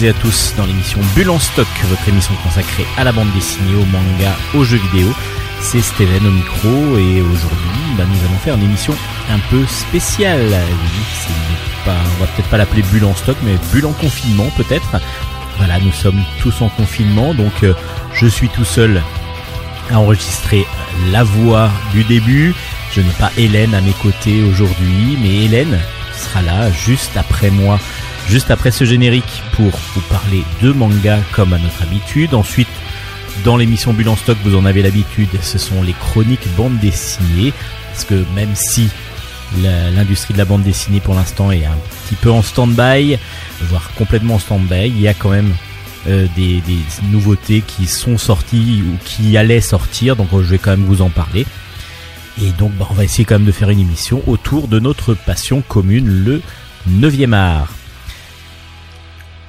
toutes et à tous dans l'émission Bulle en stock, votre émission consacrée à la bande dessinée, au manga, aux jeux vidéo. C'est Steven au micro et aujourd'hui bah, nous allons faire une émission un peu spéciale. Oui, pas, on va peut-être pas l'appeler Bulle en stock, mais Bulle en confinement peut-être. Voilà, nous sommes tous en confinement, donc euh, je suis tout seul à enregistrer la voix du début. Je n'ai pas Hélène à mes côtés aujourd'hui, mais Hélène sera là juste après moi, juste après ce générique pour vous parler de manga comme à notre habitude. Ensuite, dans l'émission Bulle en stock, vous en avez l'habitude, ce sont les chroniques bande dessinée. Parce que même si l'industrie de la bande dessinée pour l'instant est un petit peu en stand-by, voire complètement en stand-by, il y a quand même euh, des, nouveautés qui sont sorties ou qui allaient sortir, donc je vais quand même vous en parler. Et donc bah, on va essayer quand même de faire une émission autour de notre passion commune, le 9e art.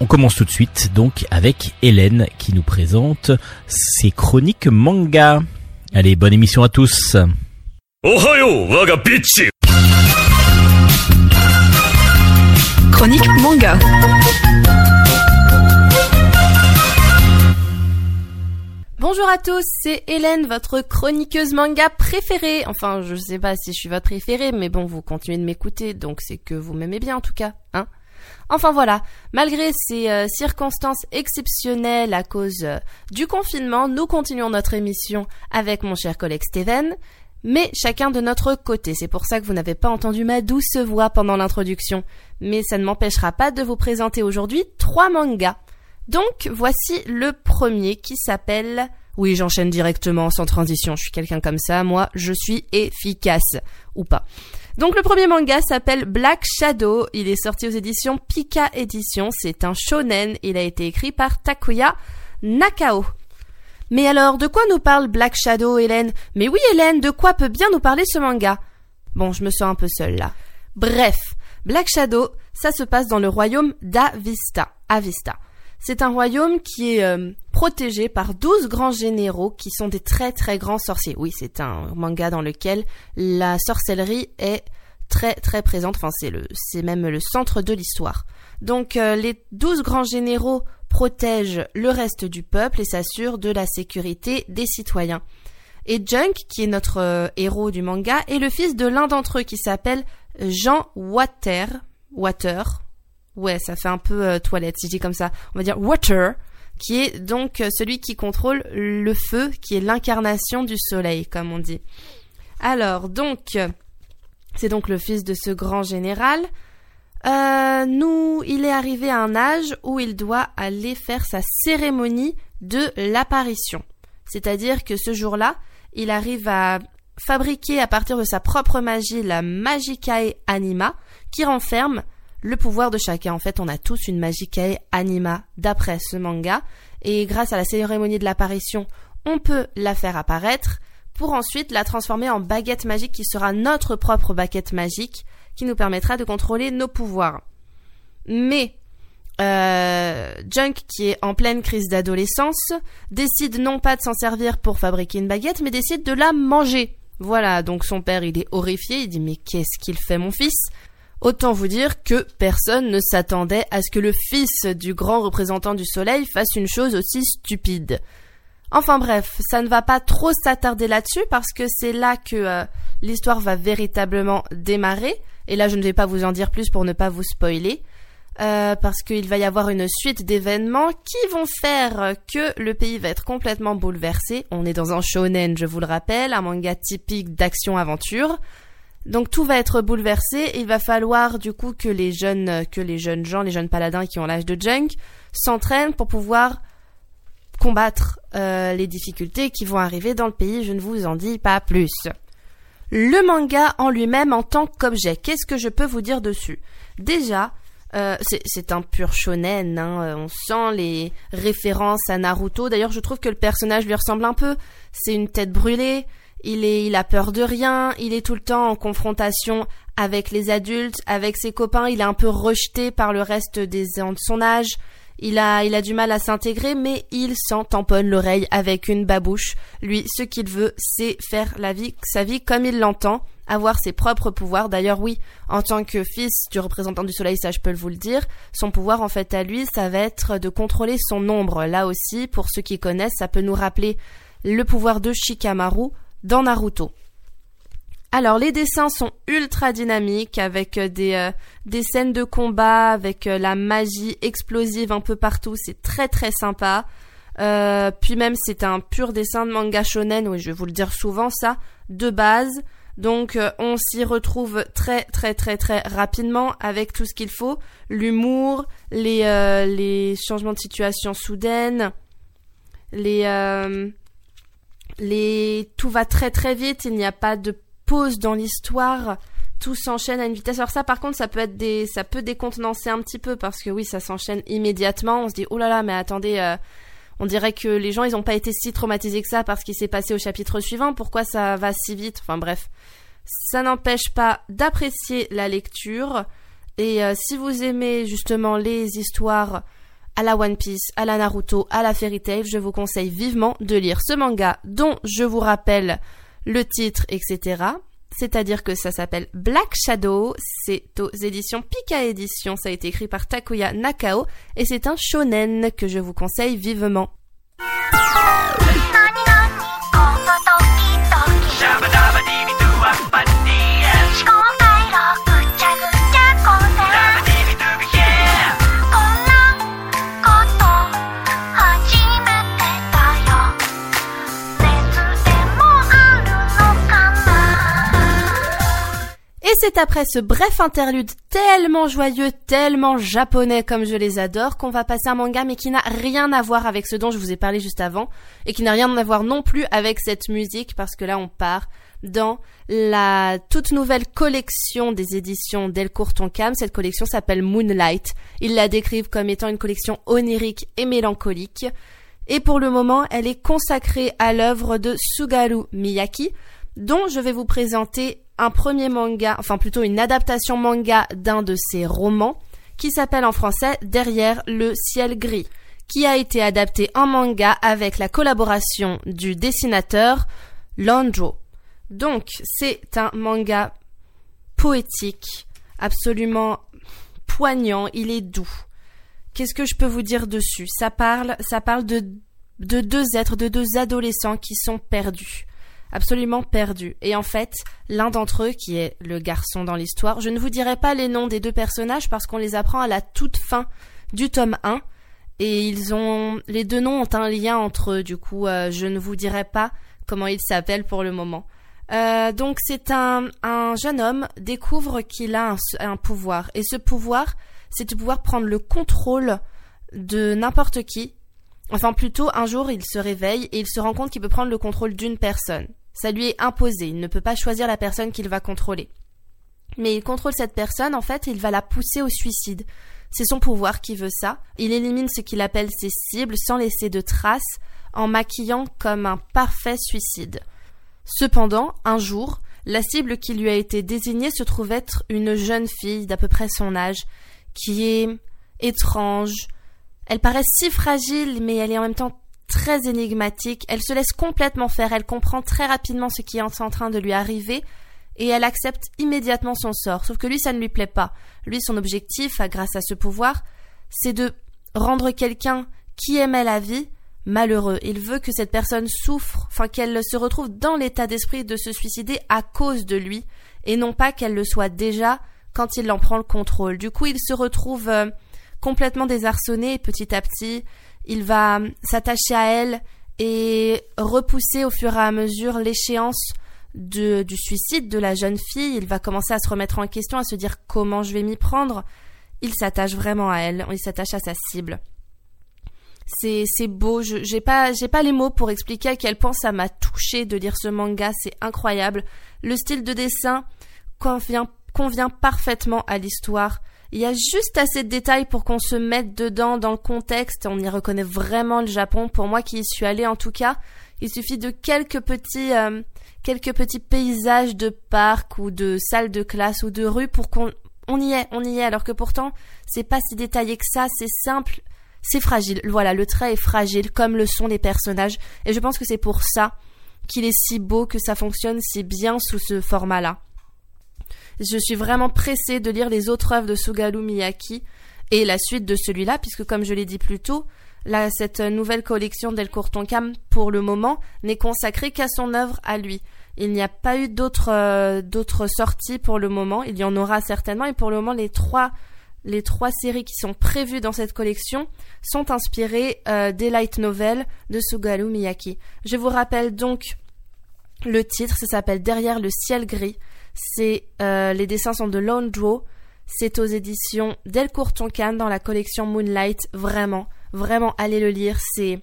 On commence tout de suite donc avec Hélène qui nous présente ses chroniques manga. Allez, bonne émission à tous. Chronique manga. Bonjour à tous, c'est Hélène, votre chroniqueuse manga préférée. Enfin, je sais pas si je suis votre préférée, mais bon, vous continuez de m'écouter, donc c'est que vous m'aimez bien en tout cas, hein Enfin voilà, malgré ces euh, circonstances exceptionnelles à cause euh, du confinement, nous continuons notre émission avec mon cher collègue Steven, mais chacun de notre côté. C'est pour ça que vous n'avez pas entendu ma douce voix pendant l'introduction. Mais ça ne m'empêchera pas de vous présenter aujourd'hui trois mangas. Donc voici le premier qui s'appelle... Oui, j'enchaîne directement sans transition. Je suis quelqu'un comme ça. Moi, je suis efficace. Ou pas. Donc le premier manga s'appelle Black Shadow. Il est sorti aux éditions Pika Edition. C'est un shonen. Il a été écrit par Takuya Nakao. Mais alors, de quoi nous parle Black Shadow, Hélène? Mais oui, Hélène, de quoi peut bien nous parler ce manga? Bon, je me sens un peu seule là. Bref, Black Shadow, ça se passe dans le royaume d'Avista. Avista. C'est un royaume qui est euh, protégé par douze grands généraux qui sont des très très grands sorciers. Oui, c'est un manga dans lequel la sorcellerie est très très présente. Enfin, c'est le, c'est même le centre de l'histoire. Donc, euh, les douze grands généraux protègent le reste du peuple et s'assurent de la sécurité des citoyens. Et Junk, qui est notre euh, héros du manga, est le fils de l'un d'entre eux qui s'appelle Jean Water. Water, Ouais, ça fait un peu euh, toilette si je dis comme ça. On va dire Water, qui est donc euh, celui qui contrôle le feu, qui est l'incarnation du soleil, comme on dit. Alors, donc, c'est donc le fils de ce grand général. Euh, nous, il est arrivé à un âge où il doit aller faire sa cérémonie de l'apparition. C'est-à-dire que ce jour-là, il arrive à fabriquer à partir de sa propre magie la Magicae Anima, qui renferme le pouvoir de chacun. En fait, on a tous une Magicae Anima d'après ce manga, et grâce à la cérémonie de l'apparition, on peut la faire apparaître pour ensuite la transformer en baguette magique qui sera notre propre baguette magique qui nous permettra de contrôler nos pouvoirs. Mais euh, Junk, qui est en pleine crise d'adolescence, décide non pas de s'en servir pour fabriquer une baguette, mais décide de la manger. Voilà, donc son père, il est horrifié, il dit mais qu'est-ce qu'il fait mon fils? Autant vous dire que personne ne s'attendait à ce que le fils du grand représentant du soleil fasse une chose aussi stupide. Enfin bref, ça ne va pas trop s'attarder là-dessus parce que c'est là que euh, l'histoire va véritablement démarrer. Et là, je ne vais pas vous en dire plus pour ne pas vous spoiler. Euh, parce qu'il va y avoir une suite d'événements qui vont faire que le pays va être complètement bouleversé. On est dans un shonen, je vous le rappelle, un manga typique d'action-aventure. Donc tout va être bouleversé. il va falloir du coup que les jeunes, que les jeunes gens, les jeunes paladins qui ont l'âge de Junk, s'entraînent pour pouvoir combattre euh, les difficultés qui vont arriver dans le pays. Je ne vous en dis pas plus. Le manga en lui-même en tant qu'objet, qu'est-ce que je peux vous dire dessus? Déjà, euh, c'est un pur shonen, hein, on sent les références à Naruto. D'ailleurs, je trouve que le personnage lui ressemble un peu. C'est une tête brûlée, il est, il a peur de rien, il est tout le temps en confrontation avec les adultes, avec ses copains, il est un peu rejeté par le reste des gens de son âge. Il a, il a du mal à s'intégrer, mais il s'en tamponne l'oreille avec une babouche. Lui, ce qu'il veut, c'est faire la vie, sa vie comme il l'entend, avoir ses propres pouvoirs. D'ailleurs, oui, en tant que fils du représentant du soleil, ça je peux vous le dire, son pouvoir en fait à lui, ça va être de contrôler son ombre. Là aussi, pour ceux qui connaissent, ça peut nous rappeler le pouvoir de Shikamaru dans Naruto. Alors les dessins sont ultra dynamiques avec euh, des, euh, des scènes de combat, avec euh, la magie explosive un peu partout, c'est très très sympa. puis même c'est un pur dessin de manga shonen, oui je vais vous le dire souvent ça, de base. Donc on s'y retrouve très très très très rapidement avec tout ce qu'il faut, l'humour, les, les changements de situation soudaines, les, les tout va très très vite, il n'y a pas de pause dans l'histoire, tout s'enchaîne à une vitesse. Alors ça, par contre, ça peut être des, ça peut décontenancer un petit peu parce que oui, ça s'enchaîne immédiatement. On se dit oh là là, mais attendez, euh, on dirait que les gens ils n'ont pas été si traumatisés que ça parce qu'il s'est passé au chapitre suivant. Pourquoi ça va si vite? Enfin bref, ça n'empêche pas d'apprécier la lecture. Et euh, si vous aimez justement les histoires à la One Piece, à la Naruto, à la Fairy Tail, je vous conseille vivement de lire ce manga dont je vous rappelle le titre, etc. C'est-à-dire que ça s'appelle Black Shadow, c'est aux éditions Pika Édition, ça a été écrit par Takuya Nakao, et c'est un shonen que je vous conseille vivement. C'est après ce bref interlude tellement joyeux, tellement japonais comme je les adore, qu'on va passer un manga mais qui n'a rien à voir avec ce dont je vous ai parlé juste avant, et qui n'a rien à voir non plus avec cette musique, parce que là on part dans la toute nouvelle collection des éditions Delcourt Tonkam. Cette collection s'appelle Moonlight. Ils la décrivent comme étant une collection onirique et mélancolique. Et pour le moment, elle est consacrée à l'œuvre de Sugaru Miyaki, dont je vais vous présenter un premier manga, enfin plutôt une adaptation manga d'un de ses romans, qui s'appelle en français Derrière le ciel gris, qui a été adapté en manga avec la collaboration du dessinateur Landro. Donc c'est un manga poétique, absolument poignant, il est doux. Qu'est-ce que je peux vous dire dessus? Ça parle, ça parle de, de deux êtres, de deux adolescents qui sont perdus absolument perdu. Et en fait, l'un d'entre eux, qui est le garçon dans l'histoire, je ne vous dirai pas les noms des deux personnages parce qu'on les apprend à la toute fin du tome 1. Et ils ont, les deux noms ont un lien entre eux, du coup, euh, je ne vous dirai pas comment ils s'appellent pour le moment. Euh, donc c'est un, un jeune homme découvre qu'il a un pouvoir. Et ce pouvoir, c'est de pouvoir prendre le contrôle de n'importe qui Enfin plutôt un jour il se réveille et il se rend compte qu'il peut prendre le contrôle d'une personne. Ça lui est imposé, il ne peut pas choisir la personne qu'il va contrôler. Mais il contrôle cette personne, en fait, il va la pousser au suicide. C'est son pouvoir qui veut ça. Il élimine ce qu'il appelle ses cibles sans laisser de traces, en maquillant comme un parfait suicide. Cependant, un jour, la cible qui lui a été désignée se trouve être une jeune fille d'à peu près son âge, qui est étrange. Elle paraît si fragile, mais elle est en même temps très énigmatique, elle se laisse complètement faire, elle comprend très rapidement ce qui est en train de lui arriver et elle accepte immédiatement son sort. Sauf que lui, ça ne lui plaît pas. Lui, son objectif, grâce à ce pouvoir, c'est de rendre quelqu'un qui aimait la vie malheureux. Il veut que cette personne souffre, enfin qu'elle se retrouve dans l'état d'esprit de se suicider à cause de lui, et non pas qu'elle le soit déjà quand il en prend le contrôle. Du coup, il se retrouve euh, complètement désarçonné petit à petit il va s'attacher à elle et repousser au fur et à mesure l'échéance du suicide de la jeune fille. Il va commencer à se remettre en question, à se dire comment je vais m'y prendre. Il s'attache vraiment à elle, il s'attache à sa cible. C'est, beau, j'ai pas, les mots pour expliquer à quel point ça m'a touché de lire ce manga, c'est incroyable. Le style de dessin convient parfaitement à l'histoire. Il y a juste assez de détails pour qu'on se mette dedans dans le contexte. On y reconnaît vraiment le Japon. Pour moi qui y suis allée en tout cas, il suffit de quelques petits, euh, quelques petits paysages de parcs ou de salles de classe ou de rues pour qu'on on y est, on y est. Alors que pourtant, c'est pas si détaillé que ça. C'est simple. c'est fragile. Voilà, le trait est fragile, comme le sont les personnages. Et je pense que c'est pour ça qu'il est si beau, que ça fonctionne si bien sous ce format-là. Je suis vraiment pressée de lire les autres œuvres de Sugaru Miyaki et la suite de celui-là, puisque comme je l'ai dit plus tôt, cette nouvelle collection d'El Cam, pour le moment, n'est consacrée qu'à son œuvre à lui. Il n'y a pas eu d'autres euh, sorties pour le moment. Il y en aura certainement, et pour le moment, les trois les trois séries qui sont prévues dans cette collection sont inspirées euh, des light novels de Sugaru Miyaki. Je vous rappelle donc le titre, ça s'appelle Derrière le ciel gris. C'est euh, les dessins sont de Lone. C'est aux éditions Delcourt Tonkan dans la collection Moonlight. Vraiment, vraiment, allez le lire. C'est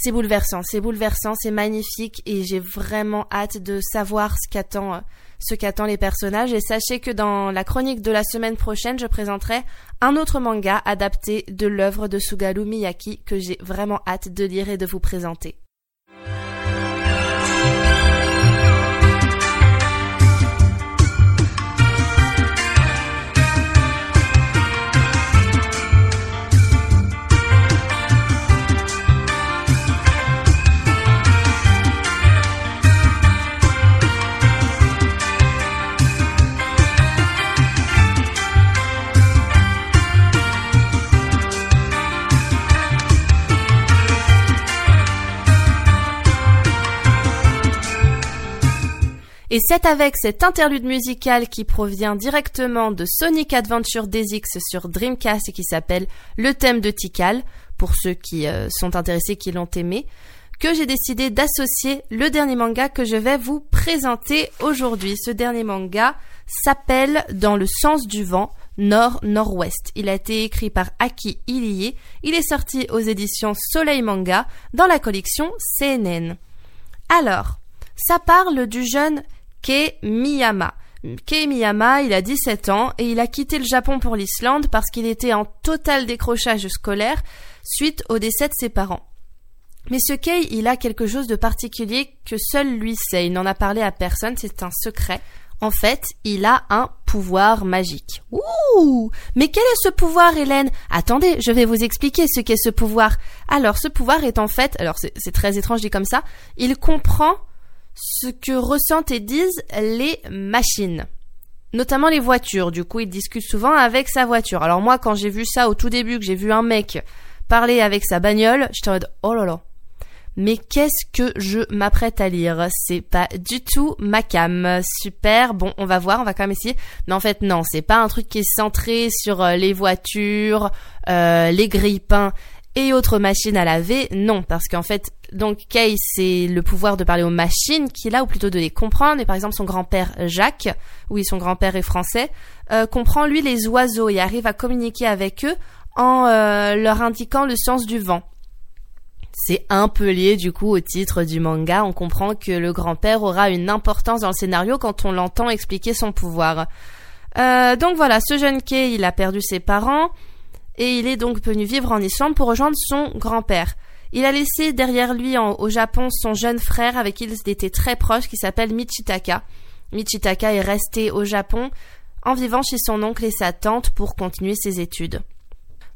c'est bouleversant, c'est bouleversant, c'est magnifique et j'ai vraiment hâte de savoir ce qu'attend euh, ce les personnages et sachez que dans la chronique de la semaine prochaine, je présenterai un autre manga adapté de l'œuvre de Sugaru Miyaki que j'ai vraiment hâte de lire et de vous présenter. C'est avec cet interlude musical qui provient directement de Sonic Adventure DX sur Dreamcast et qui s'appelle Le thème de Tikal, pour ceux qui euh, sont intéressés, qui l'ont aimé, que j'ai décidé d'associer le dernier manga que je vais vous présenter aujourd'hui. Ce dernier manga s'appelle Dans le sens du vent, Nord-Nord-Ouest. Il a été écrit par Aki Ilie. Il est sorti aux éditions Soleil Manga dans la collection CNN. Alors, ça parle du jeune Kei Miyama. Kei Miyama, il a 17 ans et il a quitté le Japon pour l'Islande parce qu'il était en total décrochage scolaire suite au décès de ses parents. Mais ce Kei, il a quelque chose de particulier que seul lui sait. Il n'en a parlé à personne, c'est un secret. En fait, il a un pouvoir magique. Ouh Mais quel est ce pouvoir, Hélène? Attendez, je vais vous expliquer ce qu'est ce pouvoir. Alors, ce pouvoir est en fait, alors c'est très étrange dit comme ça, il comprend ce que ressentent et disent les machines. Notamment les voitures. Du coup, il discute souvent avec sa voiture. Alors moi, quand j'ai vu ça au tout début, que j'ai vu un mec parler avec sa bagnole, j'étais en mode, oh là là. Mais qu'est-ce que je m'apprête à lire? C'est pas du tout ma cam. Super. Bon, on va voir, on va quand même essayer. Mais en fait, non, c'est pas un truc qui est centré sur euh, les voitures, euh, les grippins et autres machines à laver, non, parce qu'en fait, donc Kay, c'est le pouvoir de parler aux machines qu'il a, ou plutôt de les comprendre. Et par exemple, son grand-père Jacques, oui, son grand-père est français, euh, comprend lui les oiseaux et arrive à communiquer avec eux en euh, leur indiquant le sens du vent. C'est un peu lié du coup au titre du manga. On comprend que le grand-père aura une importance dans le scénario quand on l'entend expliquer son pouvoir. Euh, donc voilà, ce jeune Kay, il a perdu ses parents et il est donc venu vivre en Islande pour rejoindre son grand-père. Il a laissé derrière lui au Japon son jeune frère avec qui il était très proche qui s'appelle Michitaka. Michitaka est resté au Japon en vivant chez son oncle et sa tante pour continuer ses études.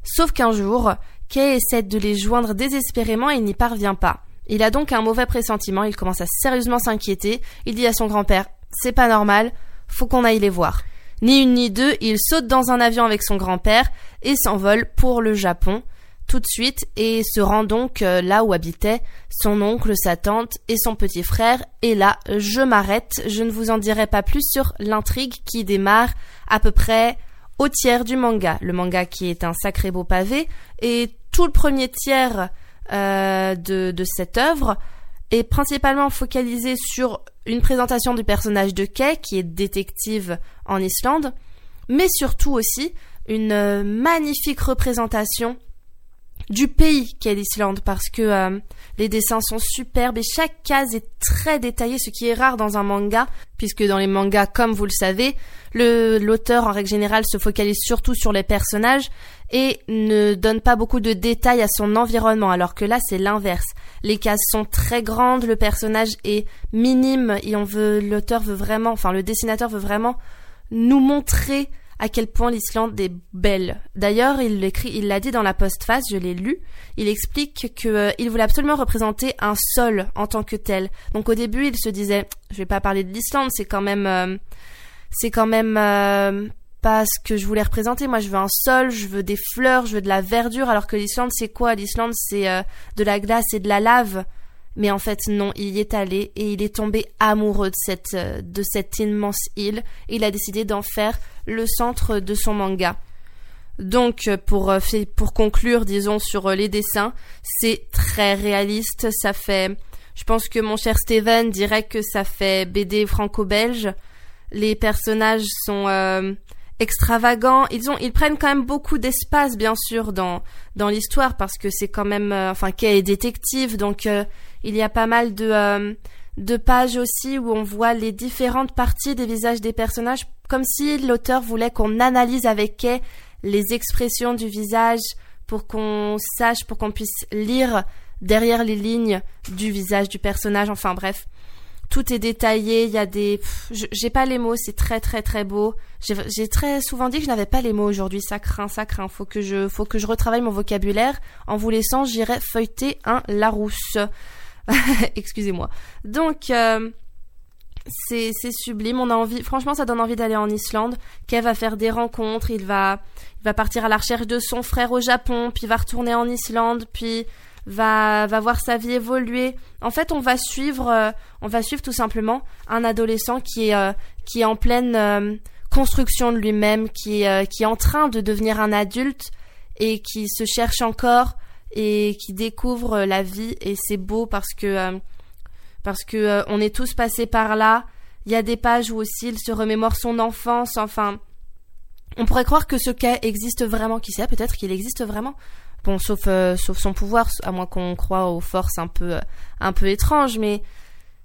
Sauf qu'un jour, Kei essaie de les joindre désespérément et il n'y parvient pas. Il a donc un mauvais pressentiment, il commence à sérieusement s'inquiéter, il dit à son grand-père C'est pas normal, faut qu'on aille les voir. Ni une ni deux, il saute dans un avion avec son grand-père et s'envole pour le Japon tout de suite et se rend donc euh, là où habitaient son oncle, sa tante et son petit frère. Et là, je m'arrête, je ne vous en dirai pas plus sur l'intrigue qui démarre à peu près au tiers du manga. Le manga qui est un sacré beau pavé et tout le premier tiers euh, de, cette œuvre est principalement focalisé sur une présentation du personnage de Kei, qui est détective en Islande, mais surtout aussi une euh, magnifique représentation du pays qu'est l'Islande parce que euh, les dessins sont superbes et chaque case est très détaillée, ce qui est rare dans un manga, puisque dans les mangas, comme vous le savez, l'auteur en règle générale se focalise surtout sur les personnages et ne donne pas beaucoup de détails à son environnement, alors que là c'est l'inverse. Les cases sont très grandes, le personnage est minime et on veut, l'auteur veut vraiment, enfin le dessinateur veut vraiment nous montrer à quel point l'Islande est belle. D'ailleurs, il l'écrit, il l'a dit dans la postface, je l'ai lu. Il explique que euh, il voulait absolument représenter un sol en tant que tel. Donc au début, il se disait, je vais pas parler de l'Islande, c'est quand même, euh, c'est quand même euh, pas ce que je voulais représenter. Moi, je veux un sol, je veux des fleurs, je veux de la verdure. Alors que l'Islande, c'est quoi? L'Islande, c'est de la glace et de la lave. Mais en fait, non, il y est allé et il est tombé amoureux de cette, euh, immense île il a décidé d'en faire le centre de son manga. Donc, pour, euh, pour conclure, disons, sur euh, les dessins, c'est très réaliste. Ça fait, je pense que mon cher Steven dirait que ça fait BD franco-belge. Les personnages sont extravagants. Ils ont, ils prennent quand même beaucoup d'espace, bien sûr, dans dans l'histoire parce que c'est quand même, enfin, Kay est détective, donc il y a pas mal de, euh, de pages aussi où on voit les différentes parties des visages des personnages, comme si l'auteur voulait qu'on analyse avec Kay les expressions du visage pour qu'on sache, pour qu'on puisse lire derrière les lignes du visage du personnage. Enfin bref, tout est détaillé. Il y a des, j'ai pas les mots. C'est très très très beau. J'ai très souvent dit que je n'avais pas les mots aujourd'hui. Ça craint, ça craint. Faut que je, faut que je retravaille mon vocabulaire. En vous laissant, j'irai feuilleter un Larousse. Excusez-moi. Donc, euh, c'est sublime. On a envie, franchement, ça donne envie d'aller en Islande. Kev va faire des rencontres. Il va, il va partir à la recherche de son frère au Japon, puis va retourner en Islande, puis va, va voir sa vie évoluer. En fait, on va suivre, euh, on va suivre tout simplement un adolescent qui est, euh, qui est en pleine construction de lui-même, qui est, qui est en train de devenir un adulte et qui se cherche encore et qui découvre euh, la vie et c'est beau parce que euh, parce que euh, on est tous passés par là. Il y a des pages où aussi il se remémore son enfance. Enfin, on pourrait croire que ce cas existe vraiment. Qui sait Peut-être qu'il existe vraiment. Bon, sauf sauf son pouvoir, à moins qu'on croit aux forces un peu un peu étranges, mais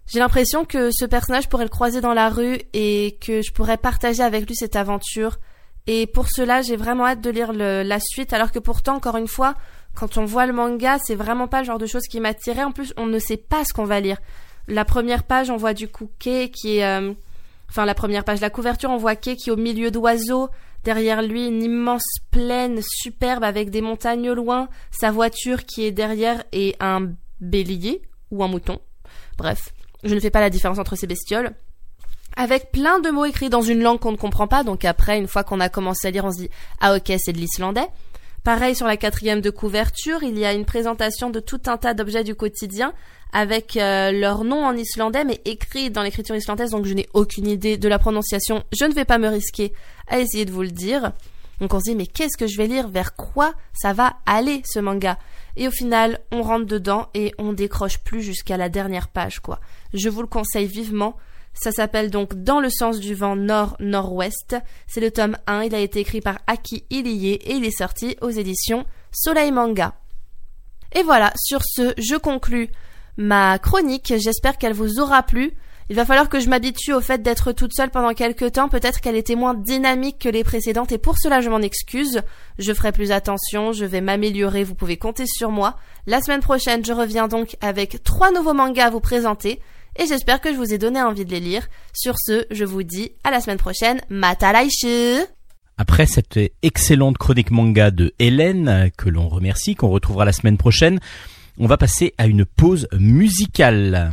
j'ai l'impression que ce personnage pourrait le croiser dans la rue et que je pourrais partager avec lui cette aventure. Et pour cela, j'ai vraiment hâte de lire la suite, alors que pourtant, encore une fois, quand on voit le manga, c'est vraiment pas le genre de choses qui m'attirait. En plus, on ne sait pas ce qu'on va lire. La première page, on voit du Kei qui est... Euh, enfin, la première page, la couverture, on voit Kei qui est au milieu d'oiseaux. Derrière lui, une immense plaine superbe avec des montagnes au loin. Sa voiture qui est derrière et un bélier ou un mouton. Bref, je ne fais pas la différence entre ces bestioles avec plein de mots écrits dans une langue qu'on ne comprend pas. Donc après, une fois qu'on a commencé à lire, on se dit ah ok c'est de l'islandais. Pareil sur la quatrième de couverture, il y a une présentation de tout un tas d'objets du quotidien avec euh, leur nom en islandais mais écrit dans l'écriture islandaise donc je n'ai aucune idée de la prononciation. Je ne vais pas me risquer à essayer de vous le dire. Donc on se dit mais qu'est-ce que je vais lire? Vers quoi ça va aller ce manga? Et au final, on rentre dedans et on décroche plus jusqu'à la dernière page quoi. Je vous le conseille vivement. Ça s'appelle donc Dans le sens du vent nord-nord-ouest. C'est le tome 1, il a été écrit par Aki Ilie et il est sorti aux éditions Soleil Manga. Et voilà, sur ce, je conclus ma chronique. J'espère qu'elle vous aura plu. Il va falloir que je m'habitue au fait d'être toute seule pendant quelques temps. Peut-être qu'elle était moins dynamique que les précédentes et pour cela je m'en excuse. Je ferai plus attention, je vais m'améliorer, vous pouvez compter sur moi. La semaine prochaine, je reviens donc avec trois nouveaux mangas à vous présenter et j'espère que je vous ai donné envie de les lire. Sur ce, je vous dis à la semaine prochaine. Matalaishu après cette excellente chronique manga de Hélène, que l'on remercie, qu'on retrouvera la semaine prochaine, on va passer à une pause musicale.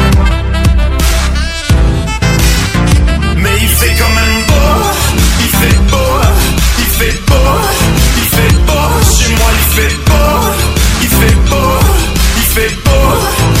Mais il fait quand même beau, il fait beau, il fait beau, il fait beau, chez moi il fait beau, il fait beau, il fait beau,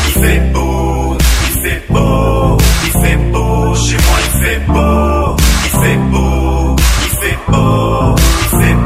il fait beau, il fait beau, il fait beau. Chez moi il fait beau, il fait beau, il fait beau, il fait beau.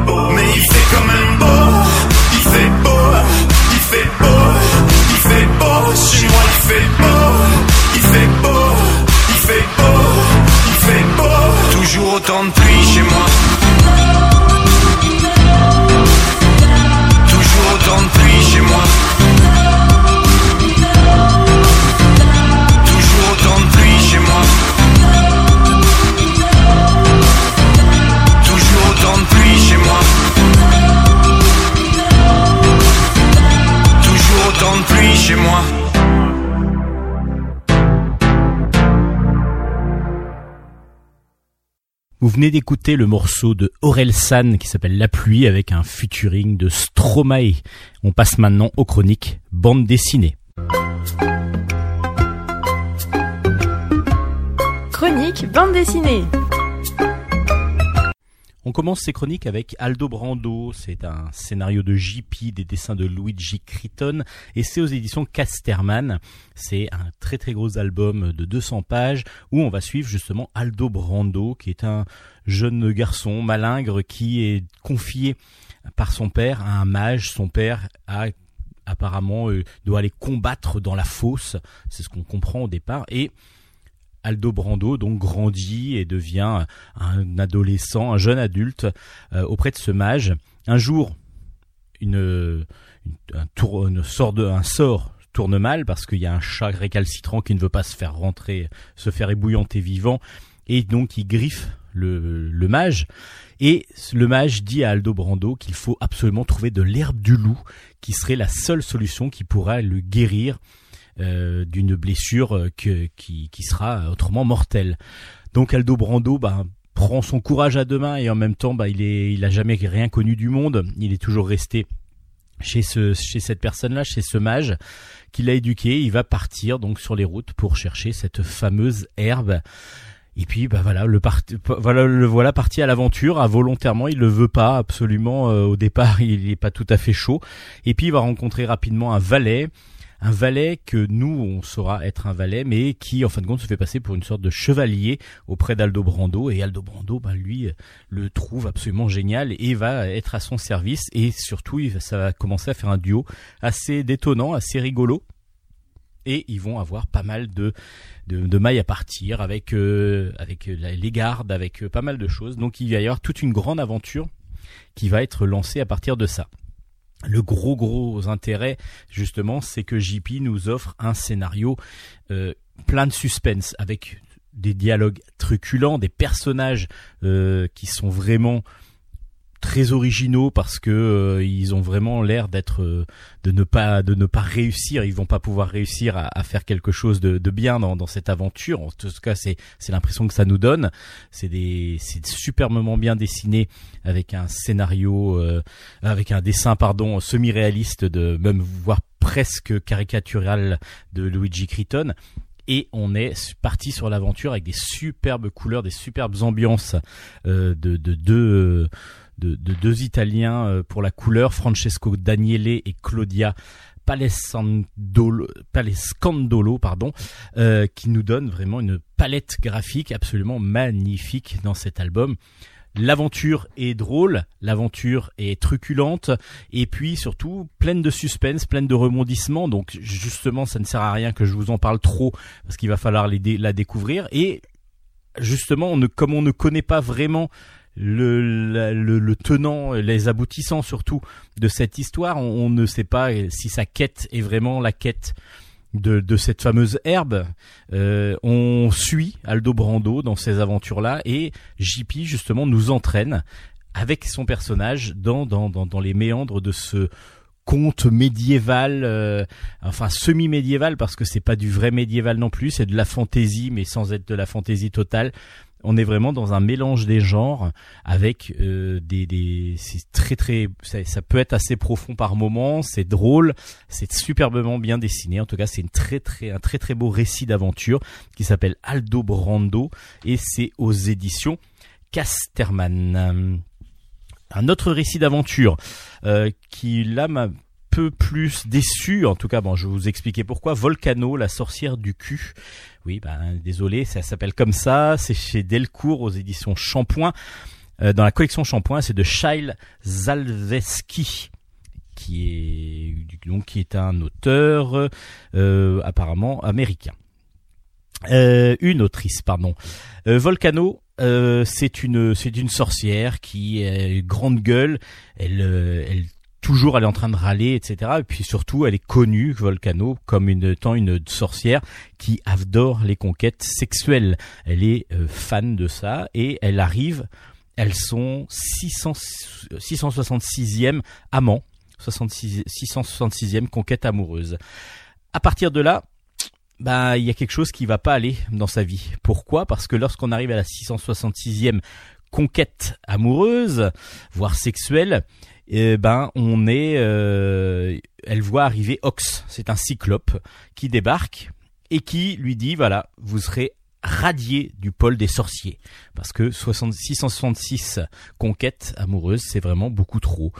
Vous venez d'écouter le morceau de Aurel San qui s'appelle La pluie avec un featuring de Stromae. On passe maintenant aux chroniques bande dessinée. Chronique bande dessinée. On commence ces chroniques avec Aldo Brando, c'est un scénario de JP, des dessins de Luigi Criton, et c'est aux éditions Casterman. C'est un très très gros album de 200 pages où on va suivre justement Aldo Brando, qui est un jeune garçon malingre qui est confié par son père à un mage. Son père a apparemment euh, doit aller combattre dans la fosse, c'est ce qu'on comprend au départ, et Aldo Brando donc grandit et devient un adolescent, un jeune adulte euh, auprès de ce mage. Un jour, un, sort tourne mal parce qu'il y a un chat récalcitrant qui ne veut pas se faire rentrer, se faire ébouillanter vivant et donc il griffe le, le mage. Et le mage dit à Aldo Brando qu'il faut absolument trouver de l'herbe du loup qui serait la seule solution qui pourra le guérir d'une blessure euh, que, qui, qui sera autrement mortelle. Donc Aldo Brando bah, prend son courage à deux mains et en même temps bah, il est il a jamais rien connu du monde. Il est toujours resté chez ce chez cette personne-là, chez ce mage qui l'a éduqué. Il va partir donc sur les routes pour chercher cette fameuse herbe. Et puis bah voilà le parti voilà le voilà parti à l'aventure à volontairement il le veut pas absolument euh, au départ il est pas tout à fait chaud et puis il va rencontrer rapidement un valet un valet que nous on saura être un valet mais qui en fin de compte se fait passer pour une sorte de chevalier auprès d'Aldo Brando. Et Aldo Brando bah lui euh, le trouve absolument génial et va être à son service. Et surtout ça va commencer à faire un duo assez détonnant assez rigolo. Et ils vont avoir pas mal de de, mailles à partir avec euh, avec la- les gardes avec euh, pas mal de choses. Donc il va y avoir toute une grande aventure qui va être lancée à partir de ça le gros gros intérêt justement c'est que JP nous offre un scénario euh, plein de suspense avec des dialogues truculents des personnages euh, qui sont vraiment très originaux parce que euh, ils ont vraiment l'air d'être euh, de ne pas de ne pas réussir. Ils vont pas pouvoir réussir à, faire quelque chose de, bien dans, cette aventure. En tout cas c'est c'est l'impression que ça nous donne. C'est des c'est superbement bien dessiné avec un scénario euh, avec un dessin pardon semi-réaliste de même voire presque caricatural de Luigi Criton et on est parti sur l'aventure avec des superbes couleurs, des superbes ambiances de, de deux de, de deux Italiens euh, pour la couleur, Francesco Daniele et Claudia Palescandolo, pardon, euh, qui nous donnent vraiment une palette graphique absolument magnifique dans cet album. L'aventure est drôle, l'aventure est truculente, et puis surtout pleine de suspense, pleine de rebondissements. Donc justement, ça ne sert à rien que je vous en parle trop, parce qu'il va falloir la découvrir. Et justement, on ne, comme on ne connaît pas vraiment le, le, tenant, les aboutissants surtout de cette histoire, on, ne sait pas si sa quête est vraiment la quête de, de cette fameuse herbe. Euh, on suit Aldo Brando dans ces aventures-là et JP justement nous entraîne avec son personnage dans, dans, dans, dans les méandres de ce conte médiéval, euh, enfin semi-médiéval parce que c'est pas du vrai médiéval non plus, c'est de la fantaisie mais sans être de la fantaisie totale on est vraiment dans un mélange des genres avec euh, des, des c'est très très ça, peut être assez profond par moments, c'est drôle, c'est superbement bien dessiné. En tout cas, c'est un très très beau récit d'aventure qui s'appelle Aldo Brando et c'est aux éditions Casterman. Un autre récit d'aventure euh, qui là m'a peu plus déçu, en tout cas, bon, je vais vous expliquer pourquoi. Volcano, la sorcière du cul. Oui, ben désolé, ça s'appelle comme ça. C'est chez Delcourt aux éditions Shampoing. Euh, dans la collection Shampoing, c'est de Shail Zalveski qui est donc qui est un auteur euh, apparemment américain. Euh, une autrice, pardon. Volcano, c'est une c'est une sorcière qui est grande gueule. Elle elle toujours elle est en train de râler, etc. Et puis surtout, elle est connue, Volcano, comme une étant une sorcière qui adore les conquêtes sexuelles. Elle est euh, fan de ça et elle arrive. Elles sont 600, 666e amant, 66, 666e conquête amoureuse. À partir de là, bah il y a quelque chose qui va pas aller dans sa vie. Pourquoi? Parce que lorsqu'on arrive à la 666e conquête amoureuse, voire sexuelle, eh ben on est, euh, elle voit arriver Ox, c'est un cyclope qui débarque et qui lui dit voilà, vous serez radié du pôle des sorciers parce que 666 conquêtes amoureuses, c'est vraiment beaucoup trop.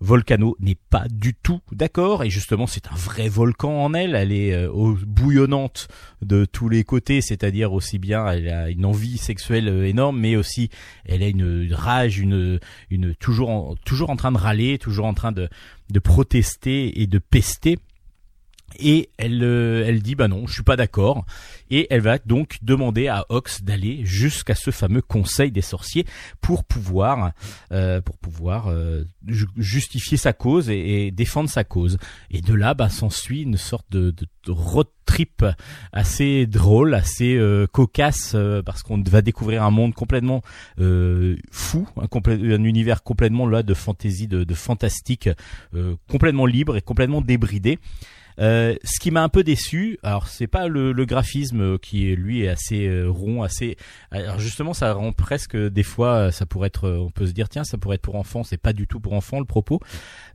Volcano n'est pas du tout d'accord. Et justement c'est un vrai volcan en elle, elle est euh, bouillonnante de tous les côtés, c'est-à-dire aussi bien elle a une envie sexuelle euh, énorme mais aussi elle a une, rage, une, une toujours en, toujours en train de râler, toujours en train de, de protester et de pester et elle, euh, elle dit bah non, je suis pas d'accord. Et elle va donc demander à Ox d'aller jusqu'à ce fameux Conseil des sorciers pour pouvoir, euh, pour pouvoir euh, justifier sa cause et, défendre sa cause. Et de là, bah, s'ensuit une sorte de, de, road trip assez drôle, assez cocasse, parce qu'on va découvrir un monde complètement fou, un, un, univers complètement là de fantaisie, de, de fantastique, complètement libre et complètement débridé. Euh, ce qui m'a un peu déçu, alors c'est pas le, le, graphisme qui lui est assez euh, rond, assez. Alors justement, ça rend presque des fois, ça pourrait être, on peut se dire tiens, ça pourrait être pour enfants, c'est pas du tout pour enfants le propos.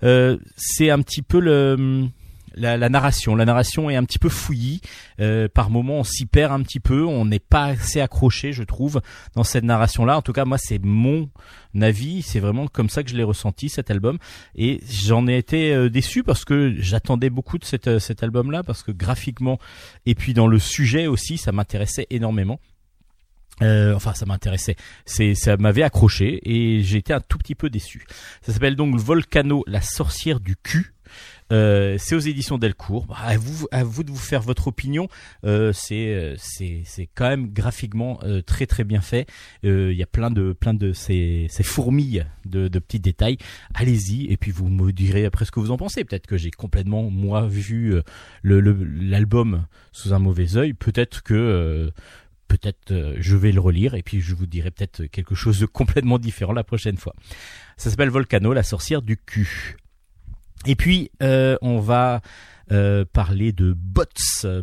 Euh, c'est un petit peu le la, la, narration. La narration est un petit peu fouillie. Euh, par moments, on s'y perd un petit peu. On n'est pas assez accroché, je trouve, dans cette narration-là. En tout cas, moi, c'est mon avis. C'est vraiment comme ça que je l'ai ressenti cet album. Et j'en ai été euh, déçu parce que j'attendais beaucoup de euh, cet album-là parce que graphiquement et puis dans le sujet aussi, ça m'intéressait énormément. Euh, enfin, ça m'intéressait. C'est, ça m'avait accroché et été un tout petit peu déçu. Ça s'appelle donc Volcano, la sorcière du cul. Euh, c'est aux éditions Delcourt. Bah, à vous, de vous faire votre opinion. Euh, c'est, euh, c'est, quand même graphiquement très très bien fait. Il y a plein de, plein de ces, ces fourmilles de, petits détails. Allez-y et puis vous me direz après ce que vous en pensez. Peut-être que j'ai complètement moi vu l'album sous un mauvais œil. Peut-être que peut-être je vais le relire et puis je vous dirai peut-être quelque chose de complètement différent la prochaine fois. Ça s'appelle Volcano, la sorcière du cul. Et puis, euh, on va euh, parler de Bots.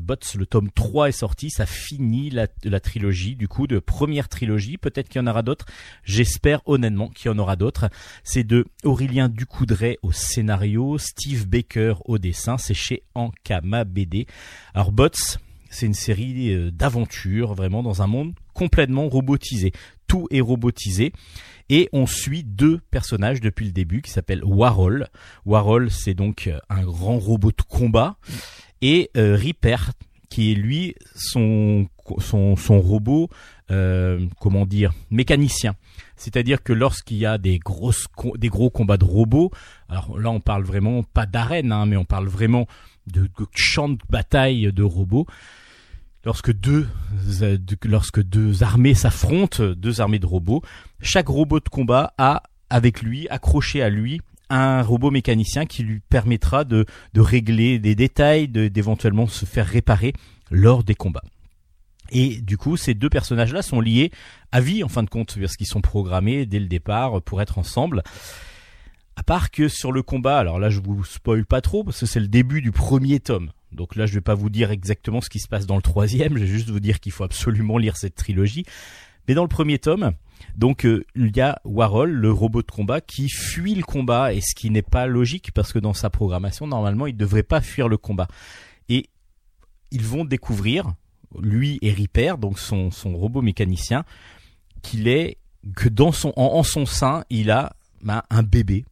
Bots, le tome 3 est sorti, ça finit la, la trilogie, du coup, de première trilogie. Peut-être qu'il y en aura d'autres. J'espère honnêtement qu'il y en aura d'autres. C'est de Aurélien Ducoudray au scénario, Steve Baker au dessin. C'est chez Ankama BD. Alors, Bots, c'est une série euh, d'aventures, vraiment, dans un monde complètement robotisé. Tout est robotisé. Et on suit deux personnages depuis le début qui s'appellent Warhol. Warhol, c'est donc euh, un grand robot de combat. Et euh, qui est lui son, son, son robot comment dire, mécaniciens. C'est-à-dire que lorsqu'il y a des grosses, des gros combats de robots, alors là on parle vraiment pas d'arène, hein, mais on parle vraiment de, de champs de bataille de robots. Lorsque deux, lorsque deux armées s'affrontent, deux armées de robots, chaque robot de combat a avec lui, accroché à lui, un robot mécanicien qui lui permettra de, de régler des détails, d'éventuellement se faire réparer lors des combats. Et du coup, ces deux personnages-là sont liés à vie, en fin de compte, parce qu'ils sont programmés dès le départ pour être ensemble. À part que sur le combat, alors là je vous spoil pas trop parce que c'est le début du premier tome. Donc là je vais pas vous dire exactement ce qui se passe dans le troisième, je vais juste vous dire qu'il faut absolument lire cette trilogie. Mais dans le premier tome, donc euh, il y a Warhol, le robot de combat, qui fuit le combat et ce qui n'est pas logique parce que dans sa programmation normalement il ne devrait pas fuir le combat. Et ils vont découvrir lui et Ripper, donc son, son robot mécanicien, qu'il est que dans son en, son sein il a ben, un bébé